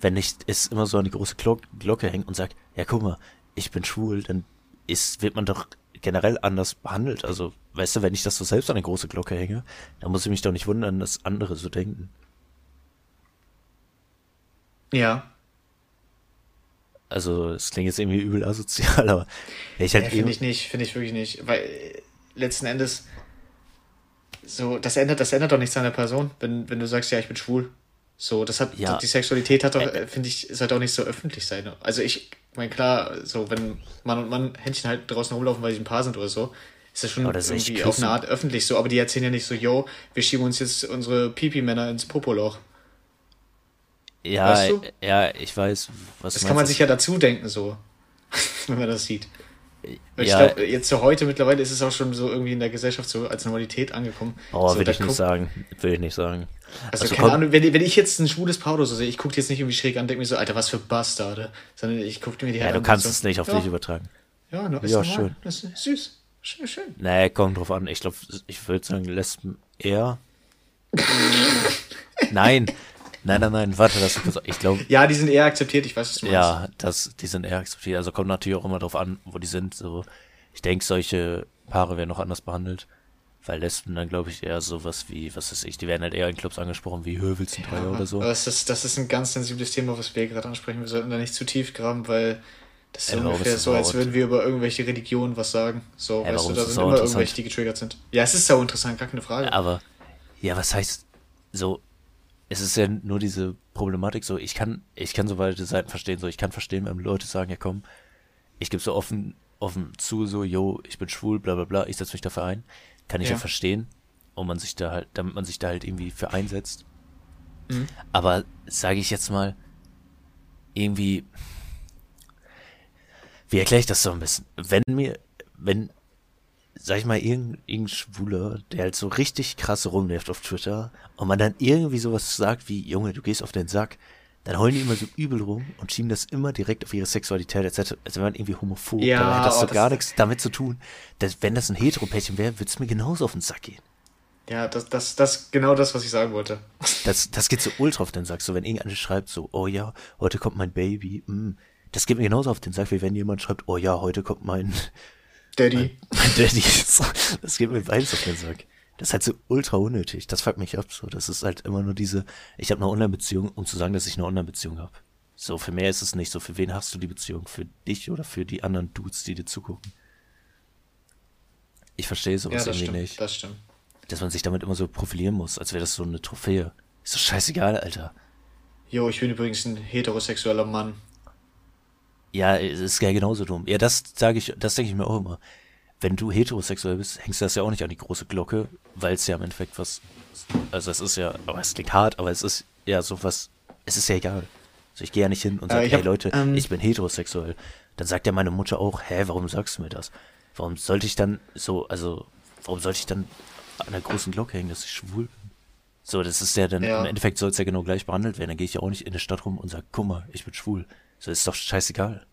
wenn ich es immer so an die große Glocke, hänge und sage, ja, guck mal, ich bin schwul, dann ist, wird man doch generell anders behandelt. Also, weißt du, wenn ich das so selbst an die große Glocke hänge, dann muss ich mich doch nicht wundern, dass andere so denken. Ja. Also, es klingt jetzt irgendwie übel asozial, *laughs* aber ich halt ja, finde ich nicht, finde ich wirklich nicht. Weil äh, letzten Endes, so, das ändert, das ändert doch nichts an der Person, wenn, wenn du sagst, ja, ich bin schwul. So, das hat, Ja. die Sexualität hat doch, äh, finde ich, sollte auch nicht so öffentlich sein. Also ich meine, klar, so, wenn Mann und Mann Händchen halt draußen rumlaufen, weil sie ein Paar sind oder so, ist das schon das irgendwie auf eine Art öffentlich so, aber die erzählen ja nicht so, yo, wir schieben uns jetzt unsere Pipi-Männer ins Popoloch. Ja, Weißt du? ja, ich weiß, was Das kann man sich ja dazu denken, so, *laughs* wenn man das sieht. Weil Ja. Ich glaube, jetzt so heute mittlerweile ist es auch schon so irgendwie in der Gesellschaft so als Normalität angekommen. Oh, so, will da ich nicht sagen. Will ich nicht sagen. Also, Also keine Ahnung, wenn, wenn ich jetzt ein schwules Paar oder so sehe, ich gucke jetzt nicht irgendwie schräg an, denke mir so, Alter, was für Bastarde. Sondern ich gucke mir die Ja, halt du kannst so, es nicht auf ja, dich übertragen. Ja, no, ist Ja, normal. schön. Das ist süß. Schön, schön. Nee, kommt drauf an. Ich glaube, ich würde sagen, Lesben eher. *laughs* nein. Nein, nein, nein, warte, das ist Ich glaube, Ja, die sind eher akzeptiert, ich weiß, du meinst. ja, das, die sind eher akzeptiert. Also kommt natürlich auch immer drauf an, wo die sind. So, ich denke, solche Paare werden noch anders behandelt. Weil Lesben dann, glaube ich, eher sowas wie, was weiß ich, die werden halt eher in Clubs angesprochen wie, hö, willst du ein Dreier oder so. Aber das ist, das ist ein ganz sensibles Thema, was wir gerade ansprechen. Wir sollten da nicht zu tief graben, weil das ist warum ungefähr so, als würden wir über irgendwelche Religionen was sagen. So, Ey, weißt du, da sind so immer irgendwelche, die getriggert sind. Ja, es ist sau interessant, gar keine Frage. Aber, ja, was heißt, so, es ist ja nur diese Problematik, so, ich kann, ich kann so beide Seiten verstehen, so, ich kann verstehen, wenn Leute sagen, ja komm, ich gebe so offen, offen zu, so, yo, ich bin schwul, bla bla bla, ich setze mich dafür ein, kann ich ja, Ja. verstehen, und man sich da halt, damit man sich da halt irgendwie für einsetzt. Mhm. Aber, sage ich jetzt mal, irgendwie, wie erkläre ich das so ein bisschen? Wenn mir, wenn, sag ich mal, irgendein, irgendein Schwuler, der halt so richtig krass rumnervt auf Twitter und man dann irgendwie sowas sagt wie, Junge, du gehst auf den Sack, dann heulen die immer so übel rum und schieben das immer direkt auf ihre Sexualität etc. Also wenn man irgendwie homophob, Ja, dabei hat das oh, so das- gar nichts damit zu tun. Dass, wenn das ein Hetero-Pärchen wäre, würde es mir genauso auf den Sack gehen. Ja, das, das, das genau das, was ich sagen wollte. Das, das geht so ultra auf den Sack. So, wenn irgendeiner schreibt so, oh ja, heute kommt mein Baby, mm, das geht mir genauso auf den Sack, wie wenn jemand schreibt, oh ja, heute kommt mein, Daddy. mein Daddy. Das geht mir beides auf den Sack. Das ist halt so ultra unnötig. Das fuckt mich ab. So, das ist halt immer nur diese, ich habe eine Online-Beziehung, um zu sagen, dass ich eine Online-Beziehung habe. So, für mehr ist es nicht. So, für wen hast du die Beziehung? Für dich oder für die anderen Dudes, die dir zugucken? Ich verstehe Ja, sowas das irgendwie stimmt. nicht. Das stimmt. Dass man sich damit immer so profilieren muss, als wäre das so eine Trophäe. Ist doch scheißegal, Alter. Jo, ich bin übrigens ein heterosexueller Mann. Ja, es ist ja genauso dumm. Ja, das sage ich, das denke ich mir auch immer. Wenn du heterosexuell bist, hängst du das ja auch nicht an die große Glocke, weil es ja im Endeffekt was, also es ist ja, aber es klingt hart, aber es ist ja sowas, es ist ja egal. Also ich gehe ja nicht hin und sage, hey Leute, ähm, ich bin heterosexuell. Dann sagt ja meine Mutter auch, hä, warum sagst du mir das? Warum sollte ich dann so, also, warum sollte ich dann an der großen Glocke hängen, dass ich schwul bin? So, das ist ja dann, Ja. im Endeffekt soll es ja genau gleich behandelt werden. Dann gehe ich ja auch nicht in der Stadt rum und sage, guck mal, ich bin schwul. So, ist doch scheißegal.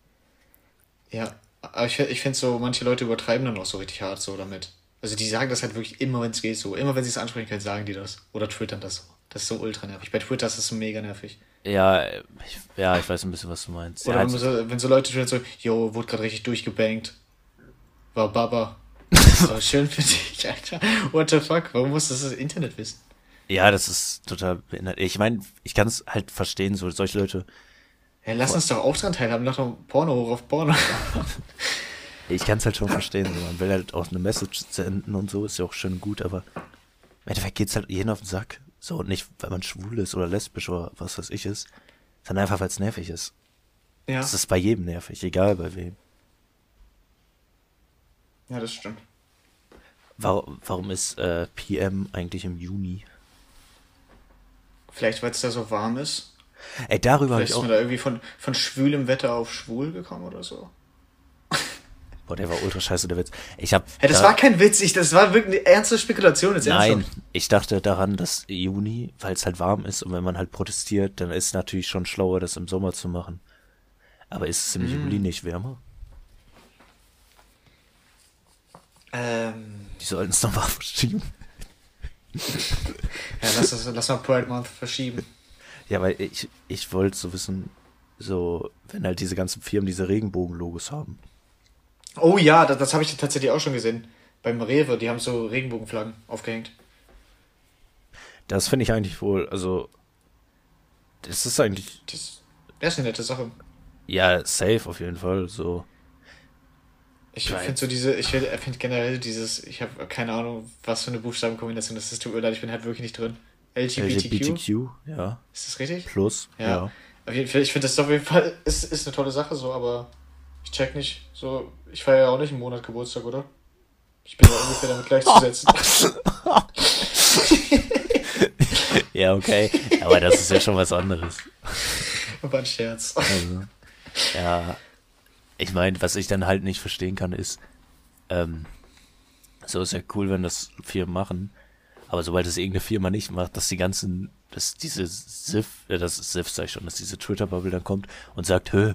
Ja, aber ich, ich finde so, manche Leute übertreiben dann auch so richtig hart so damit. Also die sagen das halt wirklich immer, wenn es geht so. Immer wenn sie es ansprechen können, sagen die das. Oder twittern das so. Das ist so ultra nervig. Bei Twitter ist das so mega nervig. Ja, ich, ja, ich weiß ein bisschen, was du meinst. Oder ja, wenn, also, so, wenn so Leute twittern so, yo, wurde gerade richtig durchgebankt. War Baba. *laughs* so schön für dich, Alter. What the fuck? Warum muss das das Internet wissen? ja, das ist total behindert. Ich meine, ich kann es halt verstehen, so solche Leute. Ja, lass uns doch auch dran teilhaben. Nach dem Porno hoch auf Porno. *laughs* Ich kann es halt schon verstehen. So. Man will halt auch eine Message senden und so, ist ja auch schön gut, aber im Endeffekt geht's halt jeden auf den Sack. So, und nicht, weil man schwul ist oder lesbisch oder was weiß ich ist, sondern einfach, weil es nervig ist. ja. Es ist bei jedem nervig, egal bei wem. ja, das stimmt. Warum, warum ist äh, PM eigentlich im Juni? Vielleicht, weil es da so warm ist. Ey, darüber habe Vielleicht ich ist auch. man da irgendwie von, von schwülem Wetter auf schwul gekommen oder so. Boah, der war ultra scheiße, der Witz. Ich hab. Hey, das da- war kein Witz, ich, das war wirklich eine ernste Spekulation. Jetzt Nein, ernsthaft. ich dachte daran, dass Juni, weil es halt warm ist und wenn man halt protestiert, dann ist es natürlich schon schlauer, das im Sommer zu machen. Aber ist es im Hm. Juli nicht wärmer? Ähm, Die sollten es nochmal verschieben. Ja, lass, das, lass mal Pride Month verschieben. Ja, weil ich, ich wollte so wissen, so, wenn halt diese ganzen Firmen diese Regenbogen-Logos haben. Oh ja, das, das habe ich tatsächlich auch schon gesehen. Beim Rewe, die haben so Regenbogenflaggen aufgehängt. Das finde ich eigentlich wohl, also, das ist eigentlich, Das, das ist eine nette Sache. ja, safe auf jeden Fall, so. Ich finde so diese, ich finde find generell dieses, ich habe keine Ahnung, was für eine Buchstabenkombination das ist. Tut mir leid, ich bin halt wirklich nicht drin. LGBTQ? LGBTQ, ja, Ist das richtig? plus, Ja. ja. Auf jeden Fall, ich finde das auf jeden Fall, *laughs* ist, ist eine tolle Sache so, aber ich check nicht, so, ich feiere ja auch nicht einen Monat Geburtstag, oder? Ich bin ja ungefähr damit gleichzusetzen. *laughs* Ja, okay, aber das ist ja schon was anderes. *laughs* War ein Scherz. Also, ja, ich meine, was ich dann halt nicht verstehen kann, ist, ähm, so ist ja cool, wenn das Firmen machen, aber sobald es irgendeine Firma nicht macht, dass die ganzen, dass diese SIF, äh, das SIF sag ich schon, dass diese Twitter-Bubble dann kommt und sagt, hö,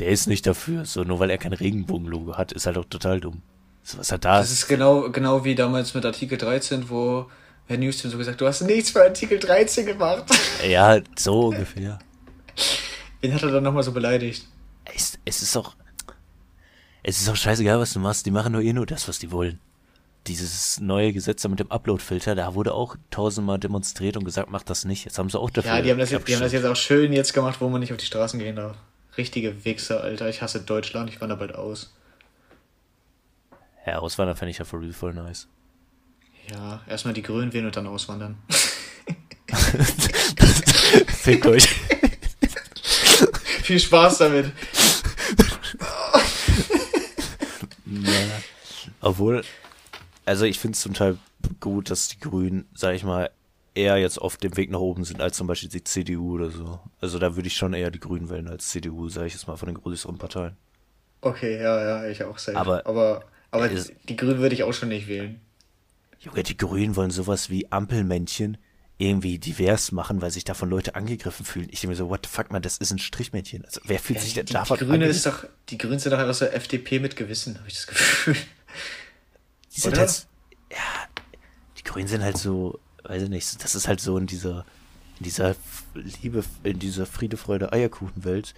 der ist nicht dafür, so nur weil er kein Regenbogen-Logo hat, ist halt auch total dumm. So, was hat da? Das ist genau, genau wie damals mit Artikel 13, wo Herr Newstin so gesagt, du hast nichts für Artikel 13 gemacht. *laughs* Ja, so ungefähr. Wen hat er dann nochmal so beleidigt? Es, es ist auch, es ist auch scheißegal, was du machst, die machen nur eh nur das, was die wollen. Dieses neue Gesetz da mit dem Upload-Filter, da wurde auch tausendmal demonstriert und gesagt, mach das nicht. Jetzt haben sie auch dafür. Ja, die haben, das jetzt, die haben das jetzt auch schön jetzt gemacht, wo man nicht auf die Straßen gehen darf. Richtige Wichser, Alter. Ich hasse Deutschland, ich wandere bald aus. Ja, Auswandern fände ich ja for real voll nice. Ja, erstmal die Grünen wählen und dann auswandern. *laughs* Fickt euch. Viel Spaß damit. ja. Obwohl, also ich finde es zum Teil gut, dass die Grünen, sag ich mal, eher jetzt auf dem Weg nach oben sind als zum Beispiel die CDU oder so. Also da würde ich schon eher die Grünen wählen als CDU, sage ich jetzt mal von den größeren Parteien. Okay, ja, ja, ich auch safe. Aber- aber, aber Es- die Grünen würde ich auch schon nicht wählen. Junge, die Grünen wollen sowas wie Ampelmännchen irgendwie divers machen, weil sich davon Leute angegriffen fühlen. Ich denke mir so, what the fuck, man, das ist ein Strichmännchen. Also wer fühlt sich die, denn die, davon die Grüne angegriffen? ist doch, die Grünen sind doch einfach so FDP mit Gewissen, habe ich das Gefühl. Die sind Oder? halt, ja, die Grünen sind halt so, weiß ich nicht, das ist halt so in dieser, in dieser Liebe, in dieser Friede, Freude, Eierkuchenwelt,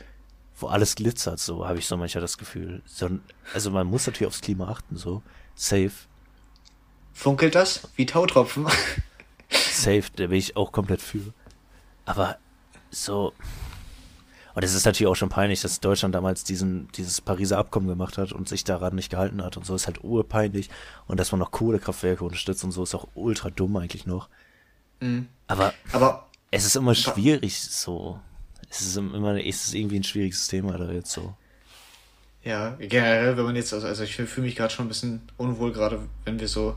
wo alles glitzert, so habe ich so manchmal das Gefühl. So, also man muss natürlich aufs Klima achten, so, safe, Funkelt das? Wie Tautropfen. safe, da bin ich auch komplett für. Aber so, und es ist natürlich auch schon peinlich, dass Deutschland damals diesen, dieses Pariser Abkommen gemacht hat und sich daran nicht gehalten hat und so ist halt urpeinlich und dass man noch Kohlekraftwerke unterstützt und so ist auch ultra dumm eigentlich noch. Mhm. Aber Aber es ist immer schwierig so. Es ist immer, es ist irgendwie ein schwieriges Thema da jetzt so. ja, generell, wenn man jetzt, also, also ich fühle mich gerade schon ein bisschen unwohl, gerade wenn wir so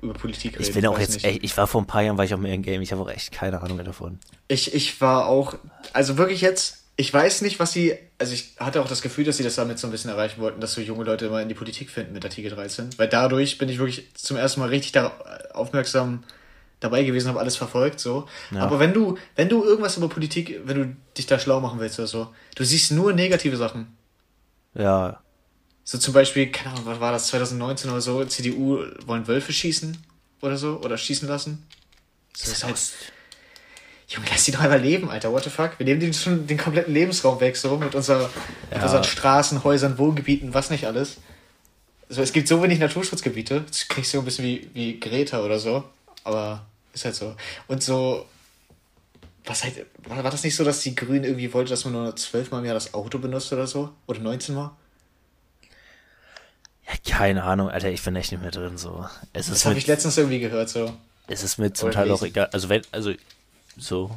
über Politik reden. Ich bin auch jetzt, ey, ich war vor ein paar Jahren, war ich auch mehr im Game, ich habe auch echt keine Ahnung mehr davon. Ich, ich war auch, also wirklich jetzt, ich weiß nicht, was sie, also ich hatte auch das Gefühl, dass sie das damit so ein bisschen erreichen wollten, dass so junge Leute immer in die Politik finden mit Artikel 13. Weil dadurch bin ich wirklich zum ersten Mal richtig da, aufmerksam dabei gewesen, habe alles verfolgt, so. Ja. Aber wenn du, wenn du irgendwas über Politik, wenn du dich da schlau machen willst oder so, du siehst nur negative Sachen. Ja, So zum Beispiel, keine Ahnung, was war das, 2019 oder so, CDU wollen Wölfe schießen oder so, oder schießen lassen. So ist halt, Junge, lass die doch einmal leben, Alter, what the fuck? Wir nehmen denen schon den kompletten Lebensraum weg, so, mit, unserer, mit Ja. unseren Straßen, Häusern, Wohngebieten, was nicht alles. So, es gibt so wenig Naturschutzgebiete, das kriegst du ein bisschen wie, wie Greta oder so, aber ist halt so. Und so, was halt, war, war das nicht so, dass die Grünen irgendwie wollte, dass man nur zwölfmal im Jahr das Auto benutzt oder so? Oder 19 Mal? ja, keine Ahnung, Alter, ich bin echt nicht mehr drin so. Es Das habe mit, ich letztens irgendwie gehört, so. es ist mir zum Teil auch egal. Also wenn, also so,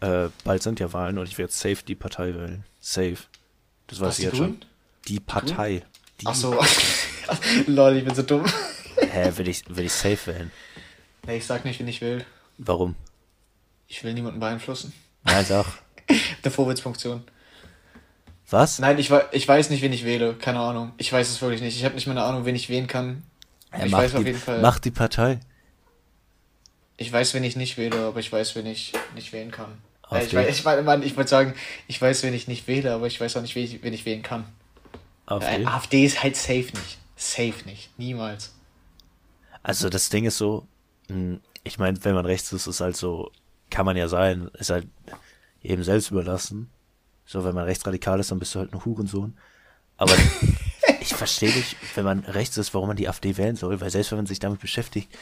äh, bald sind ja Wahlen und ich werde safe die Partei wählen. Safe. Das weiß Was, ich jetzt schon. Die Partei. Die, Ach so. *laughs* Lol, ich bin so dumm. Hä, will ich, will ich safe wählen? Nee, ich sag nicht, wen ich will. Warum? Ich will niemanden beeinflussen. Nein, sag. *laughs* Eine Vorwärtsfunktion. Was? Nein, ich, ich weiß nicht, wen ich wähle. Keine Ahnung. Ich weiß es wirklich nicht. Ich habe nicht mal eine Ahnung, wen ich wählen kann. Ja, ich weiß auf die, jeden Fall. mach die Partei. Ich weiß, wen ich nicht wähle, aber ich weiß, wen ich nicht wählen kann. Äh, ich, ich, Mann, ich wollte sagen, ich weiß, wen ich nicht wähle, aber ich weiß auch nicht, wen ich, wen ich wählen kann. AfD. Äh, AfD ist halt safe nicht. Safe nicht. Niemals. Also das Ding ist so, mh, ich meine, wenn man rechts ist, ist halt so, kann man ja sein, ist halt jedem selbst überlassen. So, wenn man rechtsradikal ist, dann bist du halt ein Hurensohn. Aber *laughs* ich verstehe nicht, wenn man rechts ist, warum man die AfD wählen soll, weil selbst wenn man sich damit beschäftigt,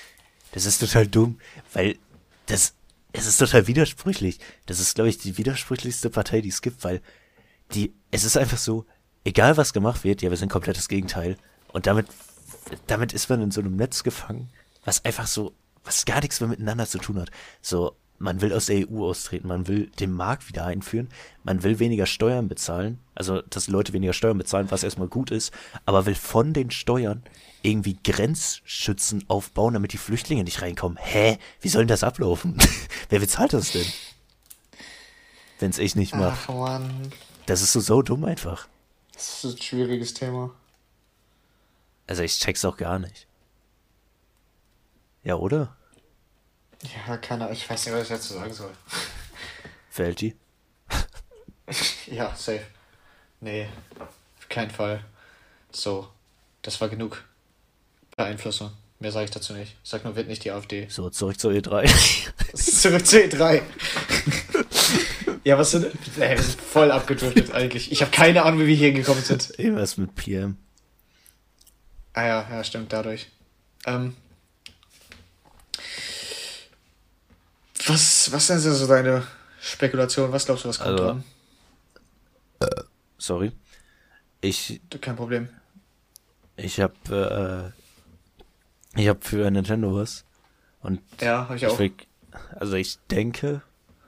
das ist total dumm, weil das, es ist total widersprüchlich. Das ist, glaube ich, die widersprüchlichste Partei, die es gibt, weil die, es ist einfach so, egal was gemacht wird, ja, wir sind komplett das Gegenteil. Und damit, damit ist man in so einem Netz gefangen, was einfach so, was gar nichts mehr miteinander zu tun hat. So, man will aus der EU austreten, man will den Markt wieder einführen, man will weniger Steuern bezahlen, also dass Leute weniger Steuern bezahlen, was erstmal gut ist, aber will von den Steuern irgendwie Grenzschützen aufbauen, damit die Flüchtlinge nicht reinkommen. Hä? Wie soll denn das ablaufen? *laughs* Wer bezahlt das denn? Wenn's ich nicht mache. Ach man, Das ist so, so dumm einfach. das ist ein schwieriges Thema. Also ich check's auch gar nicht. Ja, oder? Ja, keine Ahnung, ich weiß nicht, was ich dazu sagen soll. Felty? *laughs* Ja, safe. Nee, auf keinen Fall. So, das war genug Beeinflussung. Mehr sage ich dazu nicht. Ich sag nur, wird nicht die AfD. So, zurück zur E E3. Zurück zu E3. ja, was sind. Ey, wir sind voll abgedriftet eigentlich. Ich habe keine Ahnung, wie wir hier gekommen sind. Irgendwas mit PM. Ah ja, ja, stimmt, dadurch. Ähm, was, was sind denn so deine Spekulationen? Was glaubst du, was kommt Also, dran? Sorry. Ich, Kein Problem. ich hab, äh, ich hab für Nintendo was. Und Ja, habe ich ich auch. will, also ich denke,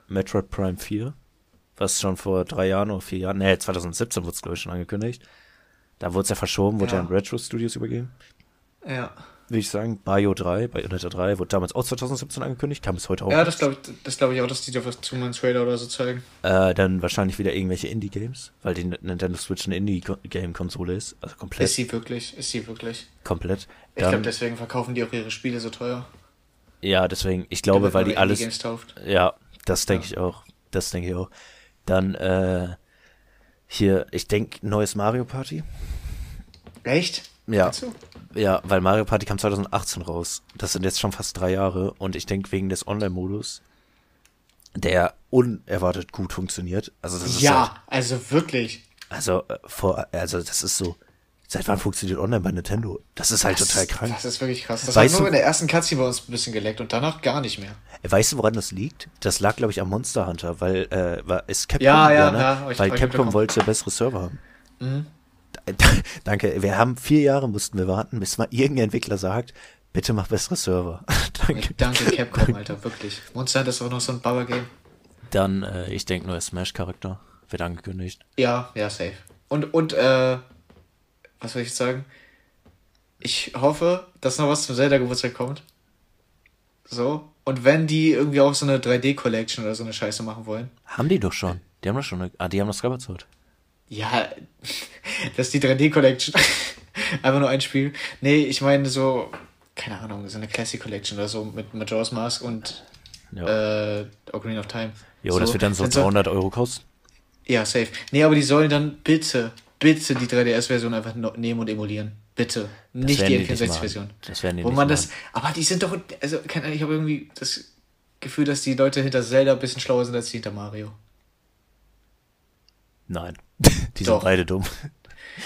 Metroid Prime 4, was schon vor drei Jahren oder vier Jahren, nee, 2017 wurde es glaube ich schon angekündigt. Da wurde es ja verschoben, wurde ja, Ja. an Retro Studios übergeben. Ja, Würde ich sagen, Bayo 3, Bayonetta 3 wurde damals auch 2017 angekündigt, kam bis heute auch. ja das glaube ich, das glaub ich auch, dass die dir was zu meinem Trailer oder so zeigen. Äh, dann wahrscheinlich wieder irgendwelche Indie-Games, weil die Nintendo Switch eine Indie-Game-Konsole ist. Also komplett. Ist sie wirklich? Ist sie wirklich? komplett. Ich glaube, Dann, deswegen verkaufen die auch ihre Spiele so teuer. ja, deswegen, ich glaube, Damit weil die alles. Indie-Games tauft. Ja, das denke Ja. ich auch. Das denke ich auch. Dann, äh, hier, ich denke, neues Mario Party. Echt? Ja, ja, weil Mario Party kam 2018 raus. Das sind jetzt schon fast drei Jahre und ich denke, wegen des Online-Modus, der unerwartet gut funktioniert. Also, das ist halt, Ja, also wirklich. also, äh, vor, also, das ist so, seit wann funktioniert Online bei Nintendo? Das ist halt Das, total krank. das ist wirklich krass. Das Weißt hat nur du- in der ersten Cutscene bei uns ein bisschen geleckt und danach gar nicht mehr. Weißt du, woran das liegt? Das lag, glaube ich, am Monster Hunter, weil, äh, war, ist Capcom, Ja, ja, ne? ja, hab ich- weil Capcom wollte bessere Server haben. Mhm. *laughs* Danke, wir haben vier Jahre mussten wir warten, bis mal irgendein Entwickler sagt, bitte mach bessere Server. *laughs* Danke. Danke, Capcom, Alter, wirklich. Monster Hunter ist auch noch so ein Bauer-Game. Dann, äh, ich denke, neuer Smash-Charakter wird angekündigt. Ja, ja, safe. Und, und, äh, was soll ich jetzt sagen? Ich hoffe, dass noch was zum Zelda-Geburtstag kommt. So. Und wenn die irgendwie auch so eine 3D-Collection oder so eine Scheiße machen wollen. Haben die doch schon. Die haben doch schon, eine, ah, die haben das Sword. Ja, das ist die 3D-Collection. *laughs* Einfach nur ein Spiel. Nee, ich meine so, keine Ahnung, so eine Classic Collection oder so mit Majora's Mask und Ja, äh, Ocarina of Time. jo, das so, wird dann so dann soll- 200 Euro kosten. Ja, safe. Nee, aber die sollen dann bitte, bitte die 3DS-Version einfach nehmen und emulieren. Bitte. nicht werden die die nicht N64-Version. machen. Das werden die Wo nicht man das. Aber die sind doch. Also, keine Ahnung, ich habe irgendwie das Gefühl, dass die Leute hinter Zelda ein bisschen schlauer sind als die hinter Mario. Nein. *laughs* die sind beide dumm.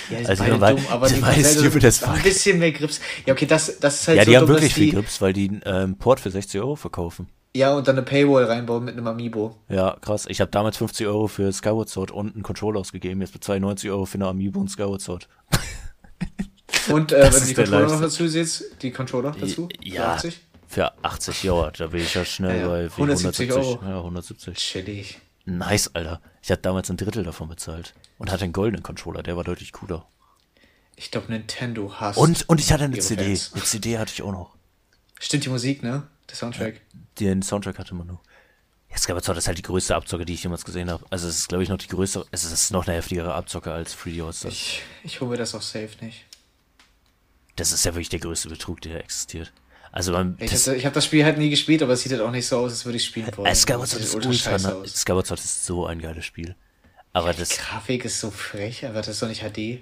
Ja, die Also, sind beide dumm, aber die Zelda stupid as sind ein fuck. bisschen mehr Grips. Ja, okay, das, das ist halt ja, so die haben dumm, wirklich dass die, viel Grips, weil die einen ähm, Port für 60 Euro verkaufen. Ja, und dann eine Paywall reinbauen mit einem Amiibo. Ja, krass. Ich habe damals 50 Euro für Skyward Sword und einen Controller ausgegeben. Jetzt bezahle ich 90 Euro für eine Amiibo und Skyward Sword. *laughs* Und äh, wenn du die Controller noch dazu siehst, die Controller dazu? Ja, 80? für 80 Euro. Da bin ich ja schnell Ja, ja. bei wie 170 Euro. Ja, 170. Chillig. Nice, Alter. Ich hatte damals ein Drittel davon bezahlt. Und hatte einen goldenen Controller, der war deutlich cooler. Ich glaube, Nintendo hasst. Und, und ich hatte eine CD. Fans. Eine CD hatte ich auch noch. Stimmt die Musik, ne? Der Soundtrack. Den Soundtrack hatte man nur. Ja, Skyward Sword ist halt die größte Abzocke, die ich jemals gesehen habe. Also es ist, glaube ich, noch die größte, es ist noch eine heftigere Abzocke als 3D All-Stars. Ich, ich hole mir das auch safe nicht. Das ist ja wirklich der größte Betrug, der existiert. Also man, Ich habe hab das Spiel halt nie gespielt, aber es sieht halt auch nicht so aus, als würde ich spielen wollen. äh, Skyward Sword ist ultra aus. Skyward Sword ist so ein geiles Spiel. Aber Die das, Grafik ist so frech, aber das ist doch nicht HD.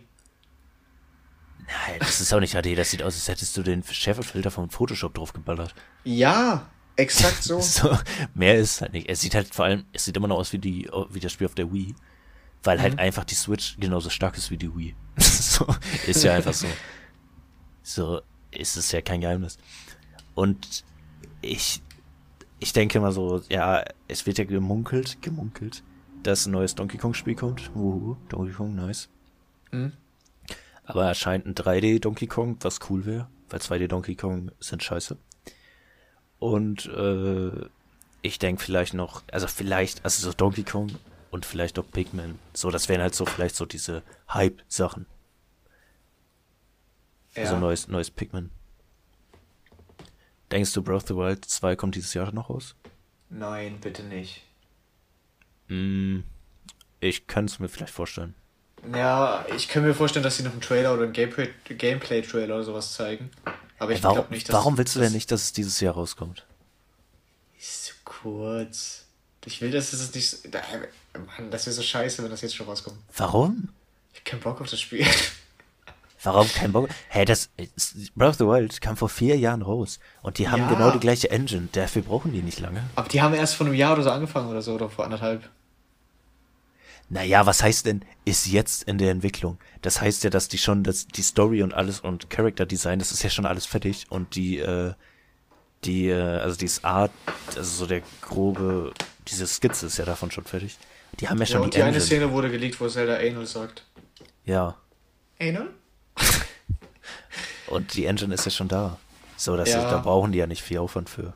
nein, das ist auch nicht HD, das sieht aus, als hättest du den Schärfefilter vom Photoshop draufgeballert. Ja, exakt *laughs* so. so. Mehr ist halt nicht. Es sieht halt vor allem, es sieht immer noch aus wie die, wie das Spiel auf der Wii. Weil halt Mhm. einfach die Switch genauso stark ist wie die Wii. *laughs* so, ist ja einfach so. *laughs* So ist es ja kein Geheimnis. Und ich, ich denke mal so, ja, es wird ja gemunkelt, gemunkelt, dass ein neues Donkey Kong Spiel kommt. Uhu, Donkey Kong, nice. Mhm. Aber erscheint ein 3D Donkey Kong, was cool wäre, weil 2D Donkey Kong sind scheiße. Und äh, ich denke vielleicht noch, also vielleicht, also so Donkey Kong und vielleicht auch Pikmin. So, das wären halt so vielleicht so diese Hype-Sachen. Ja. So neues, neues Pikmin. Denkst du, Breath of the Wild 2 kommt dieses Jahr noch raus? Nein, bitte nicht. Mm, ich könnte es mir vielleicht vorstellen. Ja, ich kann mir vorstellen, dass sie noch einen Trailer oder einen Gameplay- Gameplay-Trailer oder sowas zeigen. Aber ich glaube nicht, dass warum willst du denn nicht, dass es dieses Jahr rauskommt? Ist zu kurz. Ich will, dass es nicht. Mann, das wäre so scheiße, wenn das jetzt schon rauskommt. Warum? Ich hab keinen Bock auf das Spiel. *laughs* Warum kein Bock? Hä, das Breath of the Wild kam vor vier Jahren raus und die haben Ja. genau die gleiche Engine. Dafür brauchen die nicht lange. Aber die haben erst vor einem Jahr oder so angefangen oder so, oder vor anderthalb. Naja, was heißt denn, ist jetzt in der Entwicklung? Das heißt ja, dass die schon, das, die Story und alles und Character Design, das ist ja schon alles fertig und die, äh, die, äh, also dieses Art, also so der grobe, diese Skizze ist ja davon schon fertig. Die haben ja Ja, schon und die die eine. Szene wurde geleakt, wo Zelda Anal sagt. Ja, Anal? *laughs* und die Engine ist ja schon da. So, das Ja. ist, da brauchen die ja nicht viel Aufwand für.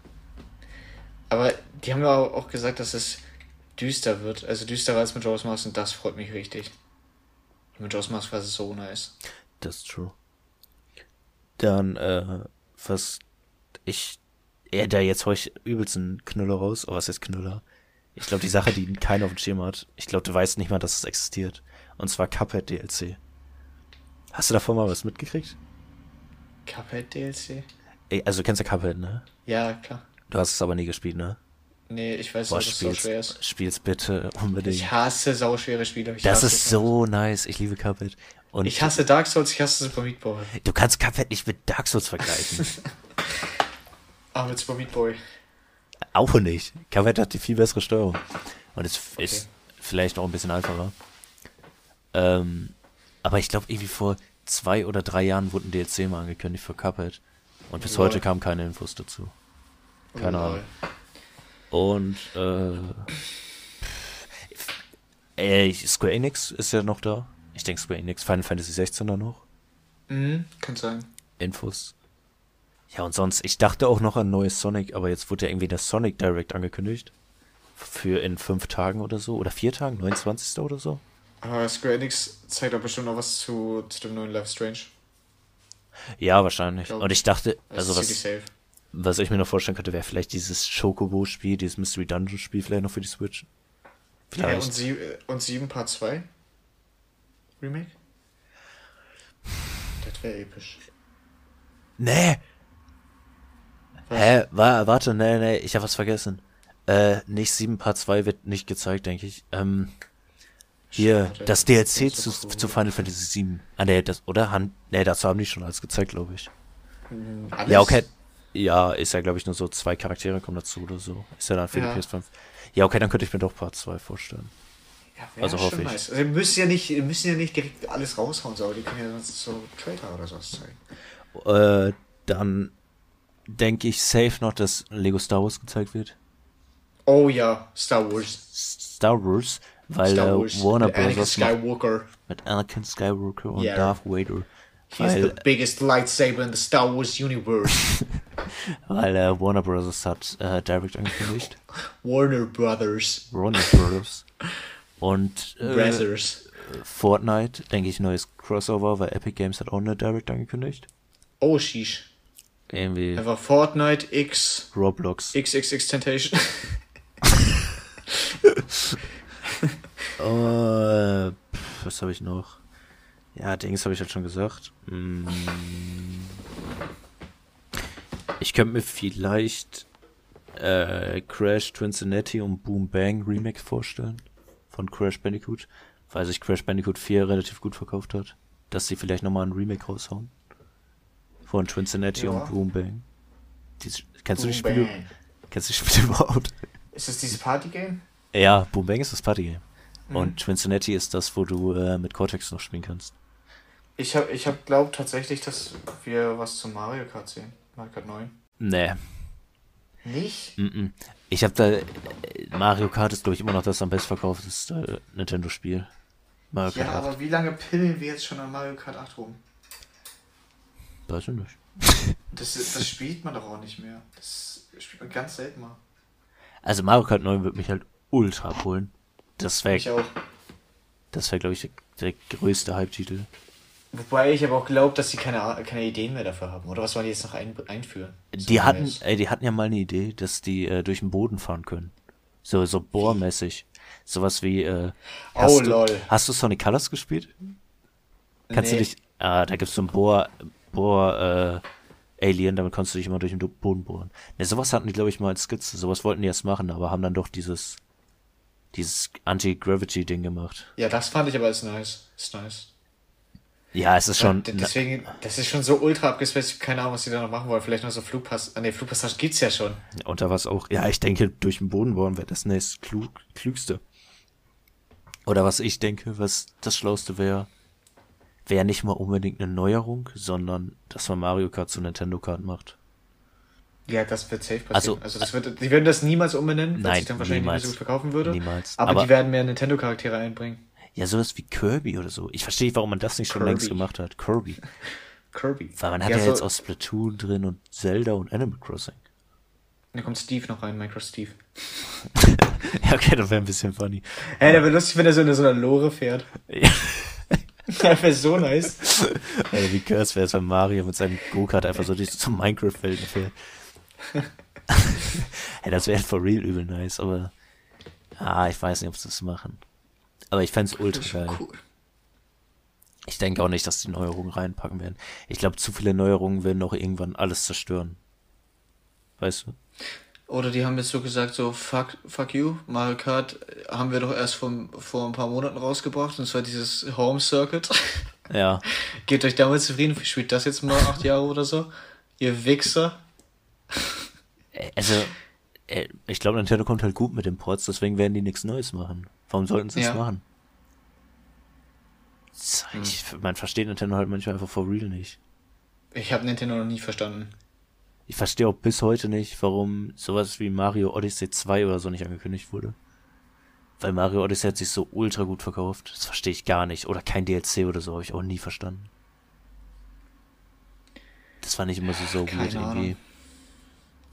Aber die haben ja auch gesagt, dass es düster wird. Also düsterer als mit Jaws Mask und das freut mich richtig. Mit Jaws Mask war es so nice. Das ist true. Dann, äh, was ich, er da jetzt hau ich übelst einen Knüller raus. Oh, was ist Knüller? Ich glaube, die Sache, die keiner auf dem Schirm hat. Ich glaube, du weißt nicht mal, dass es existiert. Und zwar Cuphead DLC. Hast du davon mal was mitgekriegt? Cuphead DLC? Ey, Also, du kennst ja Cuphead, ne? Ja, klar. Du hast es aber nie gespielt, ne? Nee, ich weiß nicht, dass es so schwer ist. spiel's bitte unbedingt. Ich hasse sauschwere Spiele. Ich das ist so nice. Ich liebe Cuphead. Und Ich hasse Dark Souls, ich hasse Super Meat Boy. du kannst Cuphead nicht mit Dark Souls vergleichen. *laughs* Aber mit Super Meat Boy. Auch nicht. Cuphead hat die viel bessere Steuerung. Und es ist vielleicht noch ein bisschen einfacher. Ähm, aber ich glaube, irgendwie vor zwei oder drei Jahren wurde ein DLC mal angekündigt für Cuphead. Und bis Lol. heute kamen keine Infos dazu. Keine Oh, Ahnung. Und, äh, äh, Square Enix ist ja noch da. Ich denke Square Enix, Final Fantasy 16 da noch. Mhm, kann sein. Infos. Ja, und sonst, ich dachte auch noch an neues Sonic, aber jetzt wurde ja irgendwie das Sonic Direct angekündigt. Für in fünf Tagen oder so. Oder vier Tagen, 29. oder so. Aber Square Enix zeigt doch bestimmt noch was zu, zu dem neuen Life Strange. Ja, wahrscheinlich. Glaub Und ich dachte, also was, was ich mir noch vorstellen könnte, wäre vielleicht dieses Chocobo-Spiel, dieses Mystery Dungeon-Spiel vielleicht noch für die Switch. Ja, Vielleicht. und, sie, und 7 Part 2? Remake? Das wäre episch. nee! Was? Hä? War, warte, nee, nee, ich habe was vergessen. Äh, nicht 7 Part 2 wird nicht gezeigt, denke ich. Ähm, hier, Schade. das DLC Das zu, so zu Final Fantasy 7. Ah, nee, das, oder? Han, nee, dazu haben die schon alles gezeigt, glaube ich. Hm, Alles? Ja, okay. Ja, ist ja, glaube ich, nur so zwei Charaktere kommen dazu oder so. Ist ja dann für Ja. die PS5. Ja, okay, dann könnte ich mir doch Part 2 vorstellen. Ja, Also schon hoffe ich. Nice. Also, wir müssen ja nicht, wir müssen ja nicht direkt alles raushauen, so, aber die können ja sonst so Trailer oder sowas zeigen. Äh, dann denke ich safe noch, dass Lego Star Wars gezeigt wird. Oh ja, Star Wars. Star Wars, weil äh, Wars. Warner Bros. Skywalker. mit Anakin Skywalker und Yeah. Darth Vader. He's Weil, the biggest lightsaber in the Star Wars universe. *laughs* weil äh, Warner Bros. hat äh, Direct angekündigt. *laughs* Warner Brothers. Warner Bros. *laughs* Und äh, Brothers. Fortnite, denke ich, neues Crossover, weil Epic Games hat auch eine Direct angekündigt. Oh, sheesh. Irgendwie Einfach Fortnite X. Roblox. XXX Temptation. Pf, was habe ich noch? Ja, Dings habe ich halt schon gesagt. Mm. Ich könnte mir vielleicht äh, Crash Twincinity und Boom Bang Remake vorstellen. Von Crash Bandicoot. Weil sich Crash Bandicoot 4 relativ gut verkauft hat. Dass sie vielleicht nochmal ein Remake raushauen. Von Twincinity Ja. und Boom Bang. Die, kennst du die Boom, Spiele? Kennst du das Spiel *laughs* überhaupt? Ist das dieses Party-Game? Ja, Boom Bang ist das Partygame. Mhm. Und Twinsonetti ist das, wo du äh, mit Cortex noch spielen kannst. Ich hab, ich hab glaubt tatsächlich, dass wir was zu Mario Kart sehen. Mario Kart 9. Nee. Nicht? Mm -mm. Ich habe da. äh, Mario Kart ist, glaube ich, immer noch das am bestverkaufteste äh, Nintendo-Spiel. Mario Ja, Kart 8. aber wie lange pillen wir jetzt schon an Mario Kart 8 rum? Weiß ich nicht. *laughs* Das, das spielt man doch auch nicht mehr. Das spielt man ganz selten mal. Also Mario Kart 9 wird mich halt ultra abholen. Das wäre, Ich auch. das wäre, glaube ich, der, der größte Hype-Titel. Wobei ich aber auch glaube, dass sie keine, keine Ideen mehr dafür haben. Oder was wollen die jetzt noch ein, einführen? So Die hatten, ey, die hatten ja mal eine Idee, dass die äh, durch den Boden fahren können. So, so bohrmäßig. Sowas wie, äh, hast Oh, du, lol. Hast du Sonic Colors gespielt? Kannst Nee. du dich, ah, da gibt's so ein Bohr, Bohr, äh, Alien, damit konntest du dich immer durch den Boden bohren. Ne, sowas hatten die, glaube ich, mal als Skizze. Sowas wollten die erst machen, aber haben dann doch dieses, dieses Anti-Gravity-Ding gemacht. Ja, das fand ich aber als nice. Ist nice. Ja, es ist schon, D- Deswegen, das ist schon so ultra abgespaced. Keine Ahnung, was die da noch machen wollen. Vielleicht noch so Flugpass. Ah, ne, Flugpassage gibt's ja schon. Und da war es auch, ja, ich denke, durch den Boden bohren wäre das nächst klug, klügste. Oder was ich denke, was das Schlauste wäre, wäre nicht mal unbedingt eine Neuerung, sondern dass man Mario Kart zu Nintendo Kart macht. Ja, das wird safe passieren. Also- Also, das wird, die werden das niemals umbenennen, weil Nein, sich dann wahrscheinlich niemals. nicht so gut verkaufen würde. Niemals. Aber, Aber- die werden mehr Nintendo-Charaktere einbringen. Ja, sowas wie Kirby oder so. Ich verstehe nicht, warum man das nicht schon längst Kirby. gemacht hat. Kirby. *laughs* Kirby. Weil man hat Ja, ja, so- jetzt auch Splatoon drin und Zelda und Animal Crossing. Da kommt Steve noch rein, Minecraft Steve. *laughs* ja, okay, das wäre ein bisschen funny. Ey, der wäre lustig, wenn er so in so einer Lore fährt. Ja. *laughs* Das wäre so nice. Ey, wie cursed wäre es, wenn Mario mit seinem Go-Kart einfach so durch zum Minecraft-Welt fährt. *laughs* hey, das wäre for real übel nice, aber ah, ich weiß nicht, ob sie das machen. Aber ich fänd's ultra geil. Cool. Ich denke auch nicht, dass die Neuerungen reinpacken werden. Ich glaube, zu viele Neuerungen werden auch irgendwann alles zerstören. Weißt du? Oder die haben jetzt so gesagt, so, fuck, fuck you, Mario Kart äh, haben wir doch erst vom, vor ein paar Monaten rausgebracht, und zwar dieses Home Circuit. Ja. *laughs* Gebt euch damit zufrieden, spielt das jetzt mal acht Jahre oder so. Ihr Wichser. Äh, Also, äh, ich glaube, Nintendo kommt halt gut mit den Ports, deswegen werden die nichts Neues machen. Warum sollten sie es Ja. machen? So, Ich, man versteht Nintendo halt manchmal einfach for real nicht. Ich habe Nintendo noch nie verstanden. Ich verstehe auch bis heute nicht, warum sowas wie Mario Odyssey 2 oder so nicht angekündigt wurde. Weil Mario Odyssey hat sich so ultra gut verkauft. Das verstehe ich gar nicht. Oder kein DLC oder so, habe ich auch nie verstanden. Das fand ich immer so, so Keine gut irgendwie.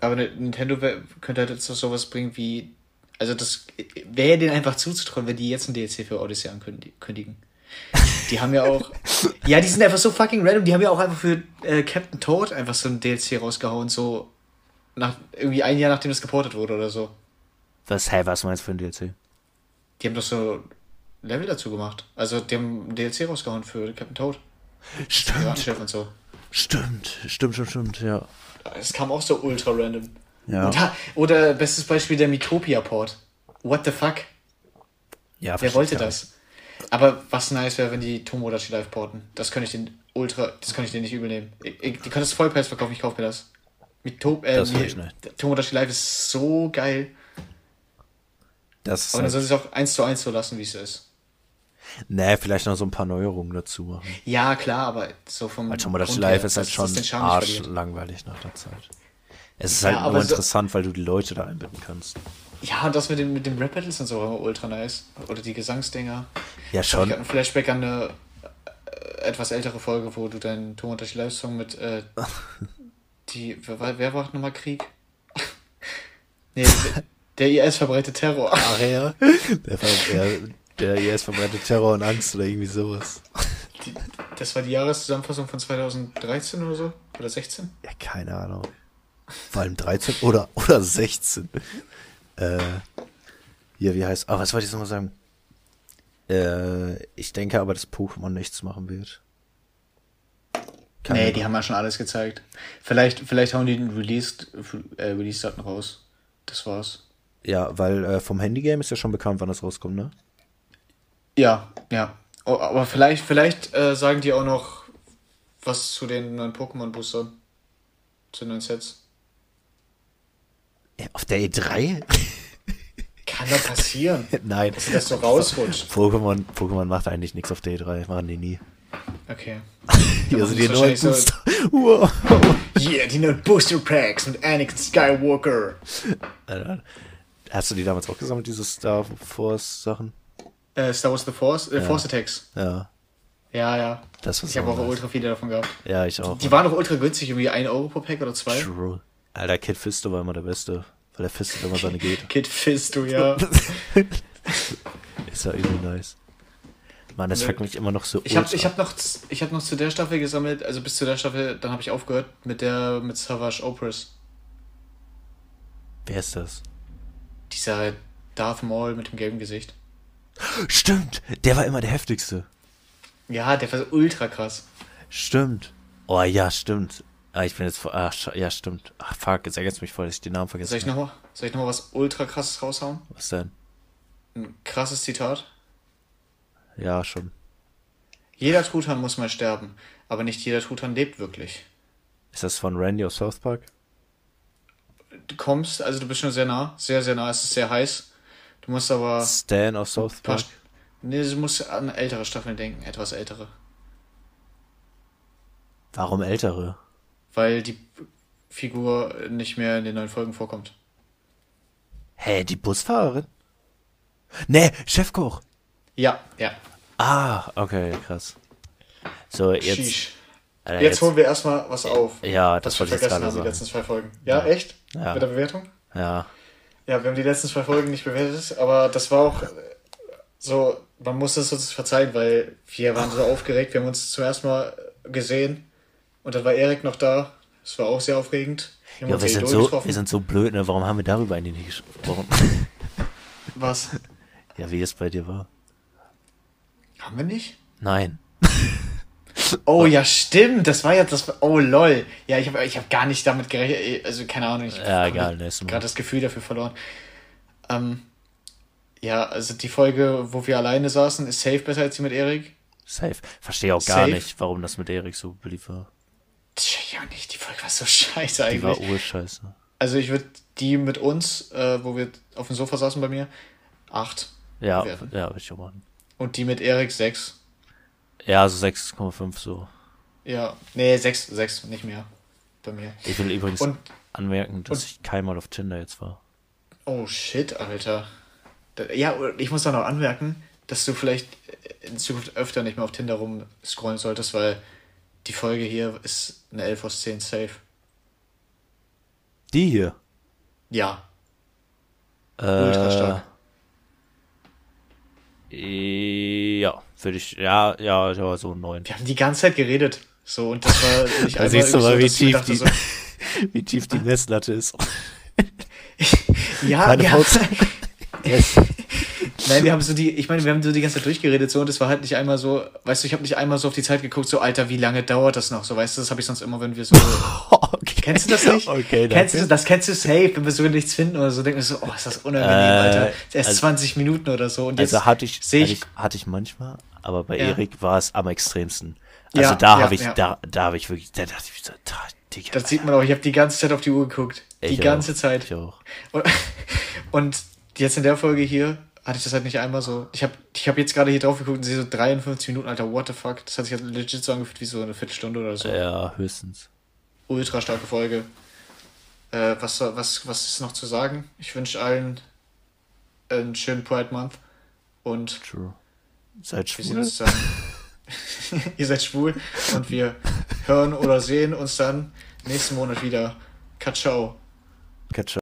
Aber Nintendo könnte halt jetzt sowas bringen wie. Also, das wäre denen einfach zuzutrauen, wenn die jetzt ein DLC für Odyssey ankündigen. Die haben ja auch. *laughs* ja, die sind einfach so fucking random. Die haben ja auch einfach für äh, Captain Toad einfach so ein DLC rausgehauen, so. Nach, irgendwie ein Jahr nachdem das geportet wurde oder so. Was, hä, was meinst du für ein DLC? Die haben doch so Level dazu gemacht. Also, die haben ein DLC rausgehauen für Captain Toad. Stimmt, und so. stimmt, stimmt, stimmt, stimmt, ja. Es kam auch so ultra random. Ja. Ha- oder bestes Beispiel der Mitopia-Port. What the fuck? Ja, Wer wollte das? Aber was nice wäre, wenn die Tomodachi live porten. Das könnte ich den ultra, das könnte ich den nicht übel nehmen. Ich, ich, die können das Vollpreis verkaufen, ich kaufe mir das. Mit to äh, Das nice. Tomodachi live ist so geil. Das Aber dann soll halt, es auch eins zu eins so lassen, wie es ist. Nee, vielleicht noch so ein paar Neuerungen dazu machen. Ja, klar, aber so vom. Weil Live ist halt schon das den Charme nicht verliert. arschlangweilig nach der Zeit. Es ist Ja, halt aber nur so- interessant, weil du die Leute da einbinden kannst. Ja, und das mit dem, mit dem Rap-Battles und so war immer ultra nice. Oder die Gesangsdinger. Ja, Ich schon. hatte ein Flashback an eine äh, etwas ältere Folge, wo du deinen Tomodachi Live-Song mit äh, *laughs* die, wer, war- wer war nochmal Krieg? *laughs* nee, der IS verbreitet Terror. Ach ja. *laughs* Der, der, der IS verbreitet Terror und Angst oder irgendwie sowas. Die, das war die Jahreszusammenfassung von 2013 oder so? Oder 16? Ja, keine Ahnung. Vor allem 13 oder, oder 16. Äh, hier, wie heißt. Ah, was wollte ich nochmal sagen? Äh, ich denke aber, dass Pokémon nichts machen wird. Keine nee, die haben ja schon alles gezeigt. Vielleicht, vielleicht hauen die den Release, äh, Release-Daten raus. Das war's. Ja, weil äh, vom Handygame ist ja schon bekannt, wann das rauskommt, ne? Ja, ja. Oh, aber vielleicht, vielleicht äh, sagen die auch noch was zu den neuen Pokémon-Boostern. Zu den neuen Sets. Äh, Auf der E3? *laughs* Kann doch passieren. *laughs* Nein. Dass das so rausrutscht. Pokémon, Pokémon macht eigentlich nichts auf der E3. Machen die nie. Okay. *laughs* Hier machen sind die neuen wahrscheinlich so- Booster. Wow. Yeah, die neuen Booster Packs mit Anakin Skywalker. Alter. Hast du die damals auch gesammelt, diese Star Force Sachen? Äh, Star Wars The Force, äh, Force Attacks. Ja. Ja, ja. Das Ich habe auch ultra viele davon gehabt. Ja, ich auch. Die waren auch ultra günstig, irgendwie 1 Euro pro Pack oder 2. True. Alter, Kid Fisto war immer der Beste. Weil der fistet immer seine Gegner. *laughs* Kid Fisto, ja. *laughs* Ist ja irgendwie nice. Mann, das fuckt mich immer noch so Ich ich hab noch, ich hab noch zu der Staffel gesammelt, also bis zu der Staffel, dann habe ich aufgehört mit der, mit Savage Opress. Wer ist das? Dieser Darth Maul mit dem gelben Gesicht. Stimmt, der war immer der heftigste. Ja, der war so ultra krass. Stimmt. Oh ja, stimmt. Ah, ich bin jetzt vor. Ach, scha- ja, stimmt. Ach, fuck, jetzt ärgert mich voll, dass ich den Namen vergessen Soll ich nochmal soll ich noch mal was ultra krasses raushauen? Was denn? Ein krasses Zitat. Ja, schon. Jeder Truthahn muss mal sterben, aber nicht jeder Truthahn lebt wirklich. Ist das von Randy aus South Park? Du kommst, also du bist schon sehr nah, sehr, sehr nah, es ist sehr heiß. Du musst aber. Stan aus South Park? nee, du musst an ältere Staffeln denken, etwas ältere. Warum ältere? Weil die Figur nicht mehr in den neuen Folgen vorkommt. Hä, die Busfahrerin? Nee, Chefkoch. Ja, ja. Ah, okay, krass. So, jetzt. Sheesh. Alter, Jetzt holen wir erstmal was auf. Ja, das wollte ich jetzt gerade haben, die sagen. letzten zwei Folgen. Ja, echt? Ja. Mit der Bewertung? Ja. Ja, wir haben die letzten zwei Folgen nicht bewertet, aber das war auch äh, so, man muss es uns verzeihen, weil wir waren so aufgeregt, wir haben uns zum ersten Mal gesehen und dann war Erik noch da. Es war auch sehr aufregend. Wir Ja, wir sind, so, getroffen. wir sind so blöd, ne? Warum haben wir darüber eigentlich nicht gesprochen? Was? *laughs* ja, wie es bei dir war. Haben wir nicht? Nein. Oh ja, stimmt. Das war ja das. Oh lol. Ja, ich habe ich hab gar nicht damit gerechnet. Also keine Ahnung. Ich Ja, hab egal, gerade das Gefühl dafür verloren. Ähm, ja, also die Folge, wo wir alleine saßen, ist safe besser als die mit Erik. Safe. Verstehe auch gar Safe. nicht, warum das mit Erik so beliebt war. Tja, ja nicht. Die Folge war so *laughs* scheiße Die war eigentlich. urscheiße. Also ich würde die mit uns, äh, wo wir auf dem Sofa saßen bei mir, acht. Ja, Werfen. ja, würde ich auch machen. Und die mit Erik sechs. Ja, so 6,5 so. Ja, nee, sechs, sechs, nicht mehr. Bei mir. Ich will übrigens Und- anmerken, dass und- ich keinmal auf Tinder jetzt war. Oh shit, Alter. Ja, ich muss da noch anmerken, dass du vielleicht in Zukunft öfter nicht mehr auf Tinder rumscrollen solltest, weil die Folge hier ist eine 11 aus 10 safe. Die hier. Ja, Äh, ultra stark. Ja, würde ich. Ja, ja, ja, so neun. Wir haben die ganze Zeit geredet. So, und das war nicht *laughs* Da siehst du so, mal, wie ich mir tief, dachte die, so, *laughs* wie tief die Messlatte ist. *laughs* Ja, Keine haben, nein, wir haben so die, ich meine, wir haben so die ganze Zeit durchgeredet so und es war halt nicht einmal so, weißt du, ich habe nicht einmal so auf die Zeit geguckt, so, Alter, wie lange dauert das noch? So, weißt du, das habe ich sonst immer, wenn wir so, okay. kennst du das nicht? Okay, kennst du, danke. das kennst du safe, wenn wir so nichts finden oder so, denken wir so, oh, ist das unangenehm, Äh, Alter. Erst also- 20 Minuten oder so und jetzt Also hatte ich, sehe ich, hatte ich manchmal, aber bei Ja. Erik war es am extremsten. Also Ja, da ja, habe ich, da, da habe ich wirklich, da dachte ich so, da, Digga. das sieht man auch, ich habe die ganze Zeit auf die Uhr geguckt. Die Ich ganze auch, Zeit. Ich auch. Und, und jetzt in der Folge hier hatte ich das halt nicht einmal so. Ich habe ich hab jetzt gerade hier drauf geguckt und sehe so 53 Minuten, Alter, what the fuck. Das hat sich halt legit so angefühlt wie so eine Viertelstunde oder so. Ja, höchstens. Ultra starke Folge. Äh, was, was, was ist noch zu sagen? Ich wünsche allen einen schönen Pride Month und True. Seid wir sehen schwul. uns dann. *laughs* Ihr seid schwul und wir hören oder sehen uns dann nächsten Monat wieder. Ciao. Catch